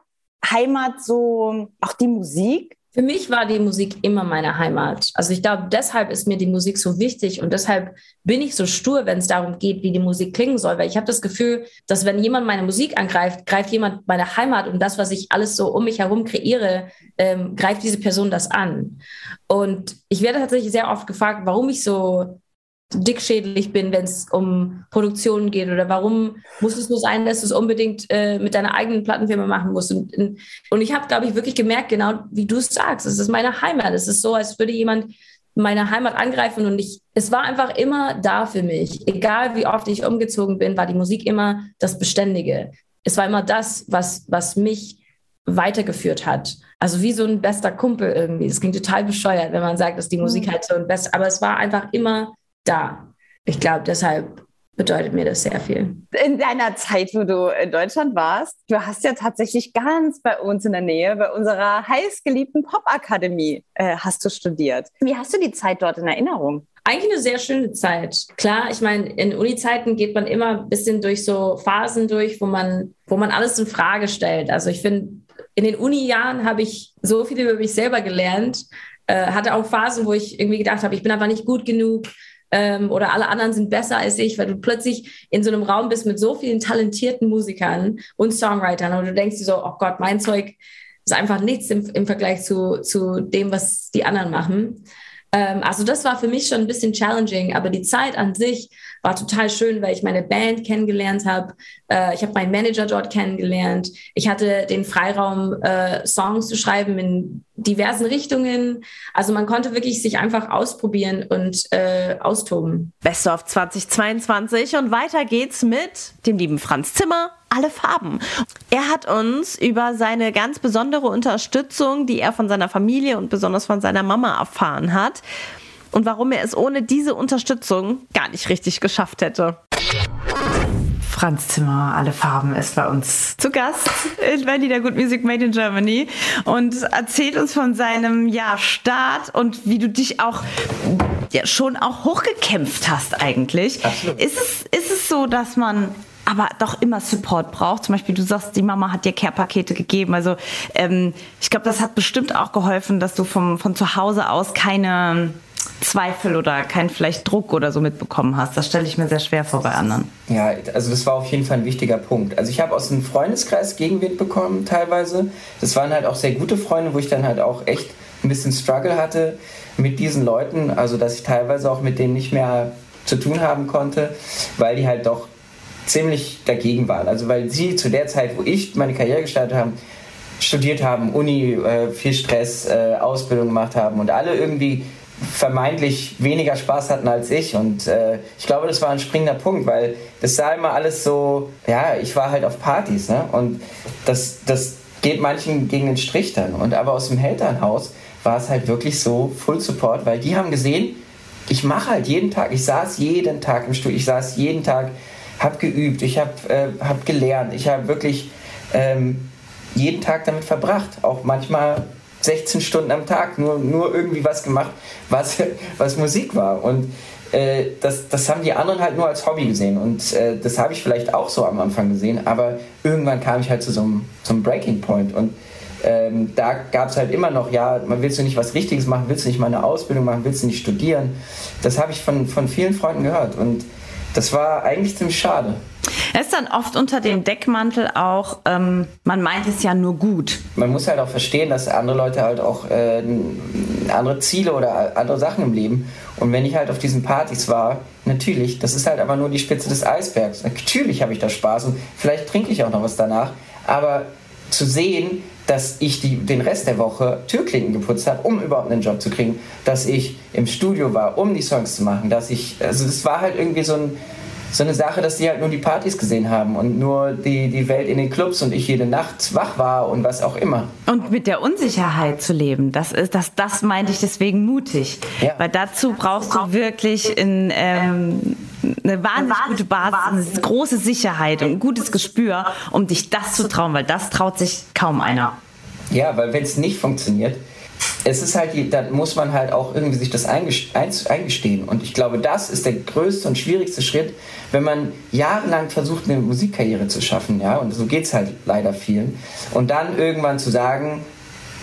Heimat so auch die Musik? Für mich war die Musik immer meine Heimat. Also ich glaube, deshalb ist mir die Musik so wichtig und deshalb bin ich so stur, wenn es darum geht, wie die Musik klingen soll. Weil ich habe das Gefühl, dass wenn jemand meine Musik angreift, greift jemand meine Heimat und das, was ich alles so um mich herum kreiere, ähm, greift diese Person das an. Und ich werde tatsächlich sehr oft gefragt, warum ich so dickschädlich bin, wenn es um Produktionen geht oder warum muss es nur sein, dass du es unbedingt äh, mit deiner eigenen Plattenfirma machen musst. Und, und ich habe, glaube ich, wirklich gemerkt, genau wie du es sagst, es ist meine Heimat. Es ist so, als würde jemand meine Heimat angreifen und ich, es war einfach immer da für mich. Egal wie oft ich umgezogen bin, war die Musik immer das Beständige. Es war immer das, was, was mich weitergeführt hat. Also wie so ein bester Kumpel irgendwie. Es klingt total bescheuert, wenn man sagt, dass die Musik mhm. halt so ein best, aber es war einfach immer da. Ich glaube, deshalb bedeutet mir das sehr viel. In deiner Zeit, wo du in Deutschland warst, du hast ja tatsächlich ganz bei uns in der Nähe, bei unserer heißgeliebten Popakademie, äh, hast du studiert. Wie hast du die Zeit dort in Erinnerung? Eigentlich eine sehr schöne Zeit. Klar, ich meine, in Uni-Zeiten geht man immer ein bisschen durch so Phasen durch, wo man, wo man alles in Frage stellt. Also ich finde, in den Uni-Jahren habe ich so viel über mich selber gelernt, äh, hatte auch Phasen, wo ich irgendwie gedacht habe, ich bin einfach nicht gut genug, ähm, oder alle anderen sind besser als ich, weil du plötzlich in so einem Raum bist mit so vielen talentierten Musikern und Songwritern und du denkst dir so, oh Gott, mein Zeug ist einfach nichts im, im Vergleich zu, zu dem, was die anderen machen. Ähm, also das war für mich schon ein bisschen challenging, aber die Zeit an sich war total schön, weil ich meine Band kennengelernt habe. Äh, ich habe meinen Manager dort kennengelernt. Ich hatte den Freiraum, äh, Songs zu schreiben in diversen Richtungen. Also man konnte wirklich sich einfach ausprobieren und äh, austoben. Best of 2022 und weiter geht's mit dem lieben Franz Zimmer. Alle Farben. Er hat uns über seine ganz besondere Unterstützung, die er von seiner Familie und besonders von seiner Mama erfahren hat, und warum er es ohne diese Unterstützung gar nicht richtig geschafft hätte. Franz Zimmer, alle Farben, ist bei uns zu Gast bei Lieder Good Music Made in Germany und erzählt uns von seinem ja, Start und wie du dich auch ja, schon auch hochgekämpft hast eigentlich. Absolut. Ist es, ist es so, dass man aber doch immer Support braucht. Zum Beispiel, du sagst, die Mama hat dir Care-Pakete gegeben. Also ähm, ich glaube, das hat bestimmt auch geholfen, dass du vom, von zu Hause aus keine Zweifel oder keinen vielleicht Druck oder so mitbekommen hast. Das stelle ich mir sehr schwer vor bei anderen. Ja, also das war auf jeden Fall ein wichtiger Punkt. Also ich habe aus dem Freundeskreis Gegenwind bekommen teilweise. Das waren halt auch sehr gute Freunde, wo ich dann halt auch echt ein bisschen Struggle hatte mit diesen Leuten. Also dass ich teilweise auch mit denen nicht mehr zu tun haben konnte, weil die halt doch ziemlich dagegen waren. Also weil sie zu der Zeit, wo ich meine Karriere gestartet habe, studiert haben, Uni, äh, viel Stress, äh, Ausbildung gemacht haben und alle irgendwie vermeintlich weniger Spaß hatten als ich. Und äh, ich glaube, das war ein springender Punkt, weil das sah immer alles so, ja, ich war halt auf Partys, ne? Und das, das geht manchen gegen den Strich dann. Und aber aus dem Elternhaus war es halt wirklich so Full Support, weil die haben gesehen, ich mache halt jeden Tag, ich saß jeden Tag im Studio, ich saß jeden Tag, habe geübt, ich habe äh, hab gelernt, ich habe wirklich ähm, jeden Tag damit verbracht, auch manchmal 16 Stunden am Tag nur, nur irgendwie was gemacht, was, was Musik war. Und äh, das, das haben die anderen halt nur als Hobby gesehen. Und äh, das habe ich vielleicht auch so am Anfang gesehen, aber irgendwann kam ich halt zu so einem, einem Breaking Point. Und ähm, da gab es halt immer noch, ja, man willst du nicht was Richtiges machen, willst du nicht mal eine Ausbildung machen, willst du nicht studieren. Das habe ich von, von vielen Freunden gehört. Und das war eigentlich ziemlich schade. Es ist dann oft unter dem Deckmantel auch, ähm, man meint es ja nur gut. Man muss halt auch verstehen, dass andere Leute halt auch äh, andere Ziele oder andere Sachen im Leben. Und wenn ich halt auf diesen Partys war, natürlich, das ist halt aber nur die Spitze des Eisbergs. Natürlich habe ich da Spaß und vielleicht trinke ich auch noch was danach. Aber zu sehen, dass ich die, den Rest der Woche Türklinken geputzt habe, um überhaupt einen Job zu kriegen, dass ich im Studio war, um die Songs zu machen, dass ich, also das war halt irgendwie so ein, so eine Sache, dass die halt nur die Partys gesehen haben und nur die, die Welt in den Clubs und ich jede Nacht wach war und was auch immer. Und mit der Unsicherheit zu leben, das ist das, das meinte ich deswegen mutig. Ja. Weil dazu brauchst du wirklich in, ähm, eine wahnsinnig gute Basis, eine große Sicherheit und ein gutes Gespür, um dich das zu trauen, weil das traut sich kaum einer. Ja, weil wenn es nicht funktioniert, es ist halt, dann muss man halt auch irgendwie sich das eingestehen. Und ich glaube, das ist der größte und schwierigste Schritt, wenn man jahrelang versucht, eine Musikkarriere zu schaffen, ja, und so geht es halt leider vielen. Und dann irgendwann zu sagen,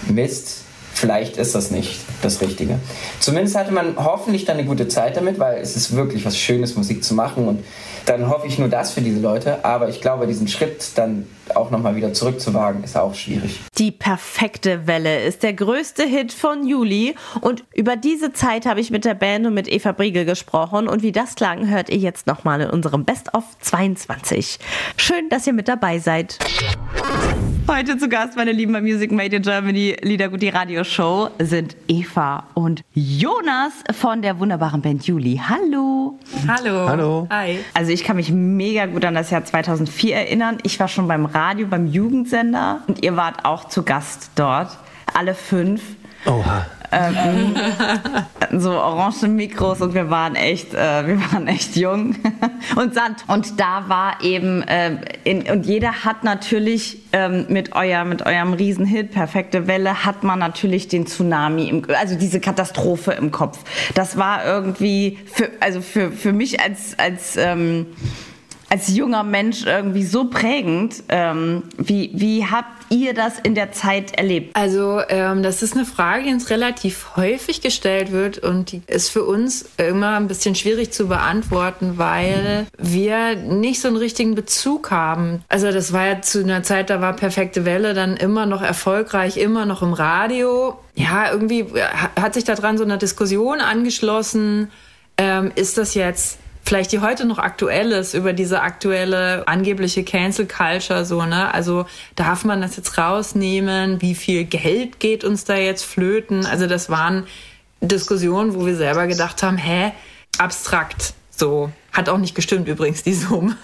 Mist, vielleicht ist das nicht das Richtige. Zumindest hatte man hoffentlich dann eine gute Zeit damit, weil es ist wirklich was Schönes, Musik zu machen und dann hoffe ich nur das für diese Leute. Aber ich glaube, diesen Schritt dann auch nochmal wieder zurückzuwagen, ist auch schwierig. Die perfekte Welle ist der größte Hit von Juli. Und über diese Zeit habe ich mit der Band und mit Eva Briegel gesprochen. Und wie das klang, hört ihr jetzt nochmal in unserem Best of 22. Schön, dass ihr mit dabei seid. Heute zu Gast, meine Lieben, bei Music Made in Germany, Liedergut, die Radioshow, sind Eva und Jonas von der wunderbaren Band Juli. Hallo. Hallo. Hallo. Hi. Also ich kann mich mega gut an das Jahr 2004 erinnern. Ich war schon beim Radio, beim Jugendsender und ihr wart auch zu Gast dort. Alle fünf. Oha. Ähm, so orange Mikros und wir waren echt, äh, wir waren echt jung und Sand. Und da war eben, äh, in, und jeder hat natürlich ähm, mit, euer, mit eurem Riesenhit Perfekte Welle, hat man natürlich den Tsunami, im, also diese Katastrophe im Kopf. Das war irgendwie, für, also für, für mich als, als ähm, als junger Mensch irgendwie so prägend. Ähm, wie, wie habt ihr das in der Zeit erlebt? Also ähm, das ist eine Frage, die uns relativ häufig gestellt wird und die ist für uns immer ein bisschen schwierig zu beantworten, weil wir nicht so einen richtigen Bezug haben. Also das war ja zu einer Zeit, da war Perfekte Welle dann immer noch erfolgreich, immer noch im Radio. Ja, irgendwie hat sich daran so eine Diskussion angeschlossen. Ähm, ist das jetzt vielleicht die heute noch aktuell ist über diese aktuelle angebliche Cancel Culture so, ne? Also darf man das jetzt rausnehmen? Wie viel Geld geht uns da jetzt flöten? Also das waren Diskussionen, wo wir selber gedacht haben, hä, abstrakt, so. Hat auch nicht gestimmt übrigens, die Summe.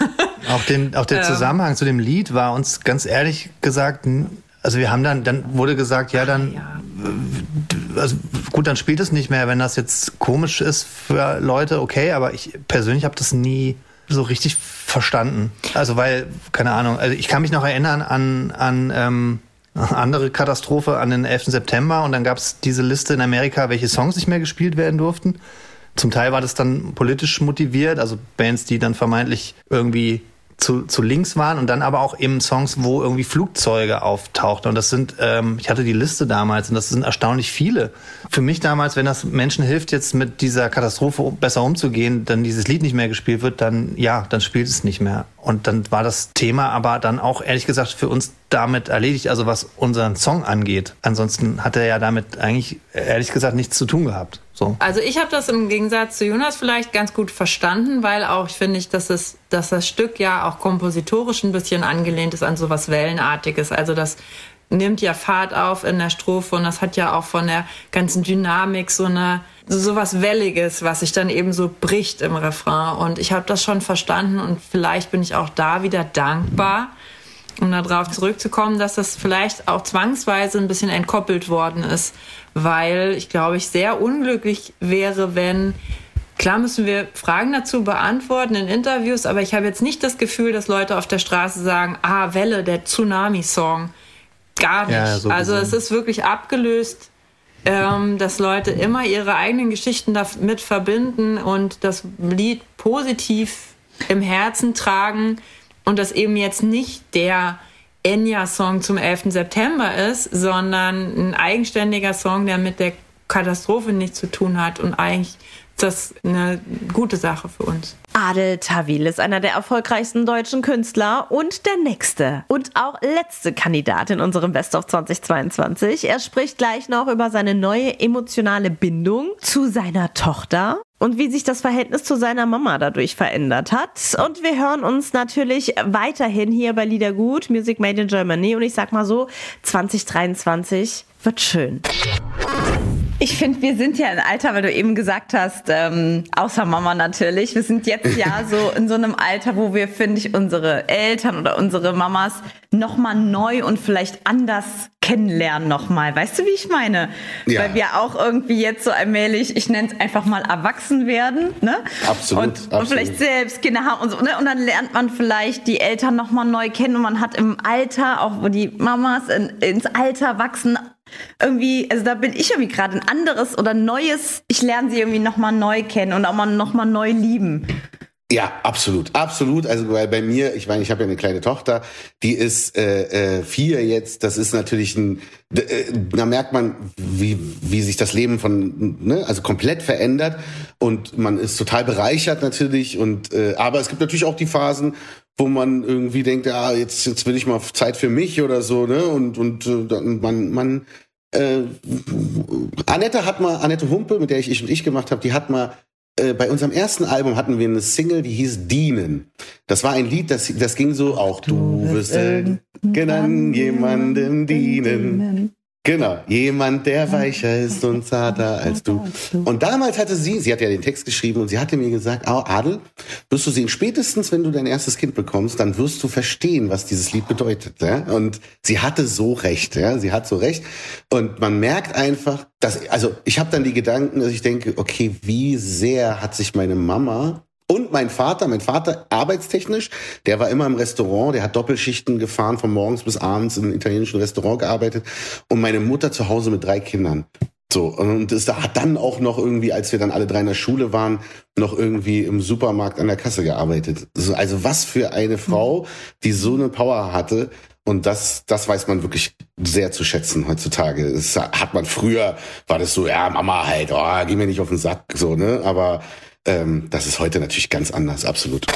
Auch, den, auch der. Zusammenhang zu dem Lied war uns ganz ehrlich gesagt also wir haben dann, dann wurde gesagt, ja, dann, äh, also gut, dann spielt es nicht mehr, wenn das jetzt komisch ist für Leute, okay, aber ich persönlich habe das nie so richtig verstanden. Also weil, keine Ahnung, also ich kann mich noch erinnern an, an ähm, andere Katastrophe an den 11. September und dann gab es diese Liste in Amerika, welche Songs nicht mehr gespielt werden durften. Zum Teil war das dann politisch motiviert, also Bands, die dann vermeintlich irgendwie zu, zu links waren und dann aber auch eben Songs, wo irgendwie Flugzeuge auftauchten. Und das sind, ähm, ich hatte die Liste damals und das sind erstaunlich viele. Für mich damals, wenn das Menschen hilft, jetzt mit dieser Katastrophe besser umzugehen, dann dieses Lied nicht mehr gespielt wird, dann ja, dann spielt es nicht mehr. Und dann war das Thema aber dann auch ehrlich gesagt für uns damit erledigt, also was unseren Song angeht. Ansonsten hat er ja damit eigentlich ehrlich gesagt nichts zu tun gehabt. So. Also ich habe das im Gegensatz zu Jonas vielleicht ganz gut verstanden, weil auch ich finde, dass, es, dass das Stück ja auch kompositorisch ein bisschen angelehnt ist an so was Wellenartiges. Also das nimmt ja Fahrt auf in der Strophe und das hat ja auch von der ganzen Dynamik so eine so was Welliges, was sich dann eben so bricht im Refrain. Und ich habe das schon verstanden und vielleicht bin ich auch da wieder dankbar, um darauf zurückzukommen, dass das vielleicht auch zwangsweise ein bisschen entkoppelt worden ist weil ich glaube, ich sehr unglücklich wäre, wenn Klar müssen wir Fragen dazu beantworten in Interviews, aber ich habe jetzt nicht das Gefühl, dass Leute auf der Straße sagen, ah, Welle, der Tsunami-Song. Gar nicht. Ja, so also es ist wirklich abgelöst, ähm, dass Leute immer ihre eigenen Geschichten damit verbinden und das Lied positiv im Herzen tragen und das eben jetzt nicht der Enya-Song zum 11. September ist, sondern ein eigenständiger Song, der mit der Katastrophe nichts zu tun hat und eigentlich ist das eine gute Sache für uns. Adel Tawil ist einer der erfolgreichsten deutschen Künstler und der nächste und auch letzte Kandidat in unserem Best of 2022. Er spricht gleich noch über seine neue emotionale Bindung zu seiner Tochter und wie sich das Verhältnis zu seiner Mama dadurch verändert hat. Und wir hören uns natürlich weiterhin hier bei Liedergut, Music Made in Germany. Und ich sag mal so, 2023 wird schön. Ich finde, wir sind ja im Alter, weil du eben gesagt hast, ähm, außer Mama natürlich, wir sind jetzt ja so in so einem Alter, wo wir, finde ich, unsere Eltern oder unsere Mamas nochmal neu und vielleicht anders kennenlernen nochmal. Weißt du, wie ich meine? Ja. Weil wir auch irgendwie jetzt so allmählich, ich nenne es einfach mal erwachsen werden, ne? Absolut. Und, absolut. und vielleicht selbst Kinder haben und so, ne? Und dann lernt man vielleicht die Eltern nochmal neu kennen und man hat im Alter, auch wo die Mamas in, ins Alter wachsen, irgendwie, also da bin ich irgendwie gerade ein anderes oder neues, ich lerne sie irgendwie nochmal neu kennen und auch mal nochmal neu lieben. Ja, absolut, absolut. Also weil bei mir, ich meine, ich habe ja eine kleine Tochter, die ist äh, äh, vier jetzt. Das ist natürlich ein, äh, da merkt man, wie wie sich das Leben von, ne, also komplett verändert und man ist total bereichert natürlich. Und äh, aber es gibt natürlich auch die Phasen, wo man irgendwie denkt, ja, jetzt jetzt will ich mal Zeit für mich oder so, ne? Und und äh, man man äh, Annette hat mal, Annette Humpe, mit der ich Ich und Ich gemacht habe, die hat mal äh, bei unserem ersten Album hatten wir eine Single, die hieß Dienen. Das war ein Lied, das, das ging so, auch du wirst irgendwann jemandem dienen. Genau, jemand, der weicher ist und zarter als du. Und damals hatte sie, sie hat ja den Text geschrieben und sie hatte mir gesagt, oh, Adel, wirst du sehen, spätestens wenn du dein erstes Kind bekommst, dann wirst du verstehen, was dieses Lied bedeutet. Und sie hatte so recht, ja, sie hat so recht. Und man merkt einfach, dass, also ich habe dann die Gedanken, dass ich denke, okay, wie sehr hat sich meine Mama und mein Vater, mein Vater arbeitstechnisch, der war immer im Restaurant, der hat Doppelschichten gefahren, von morgens bis abends in einem italienischen Restaurant gearbeitet. Und meine Mutter zu Hause mit drei Kindern. So, und es hat dann auch noch irgendwie, als wir dann alle drei in der Schule waren, noch irgendwie im Supermarkt an der Kasse gearbeitet. Also was für eine Frau, die so eine Power hatte. Und das, das weiß man wirklich sehr zu schätzen heutzutage. Das hat man früher, war das so, ja, Mama halt, oh, geh mir nicht auf den Sack, so, ne? Aber ähm, das ist heute natürlich ganz anders, absolut.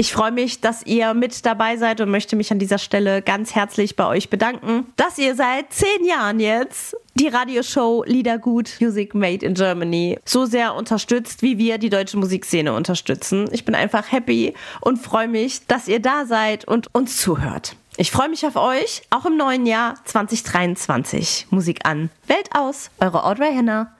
Ich freue mich, dass ihr mit dabei seid und möchte mich an dieser Stelle ganz herzlich bei euch bedanken, dass ihr seit zehn Jahren jetzt die Radioshow Liedergut Music Made in Germany so sehr unterstützt, wie wir die deutsche Musikszene unterstützen. Ich bin einfach happy und freue mich, dass ihr da seid und uns zuhört. Ich freue mich auf euch, auch im neuen Jahr 2023. Musik an, Welt aus, eure Audrey Henner.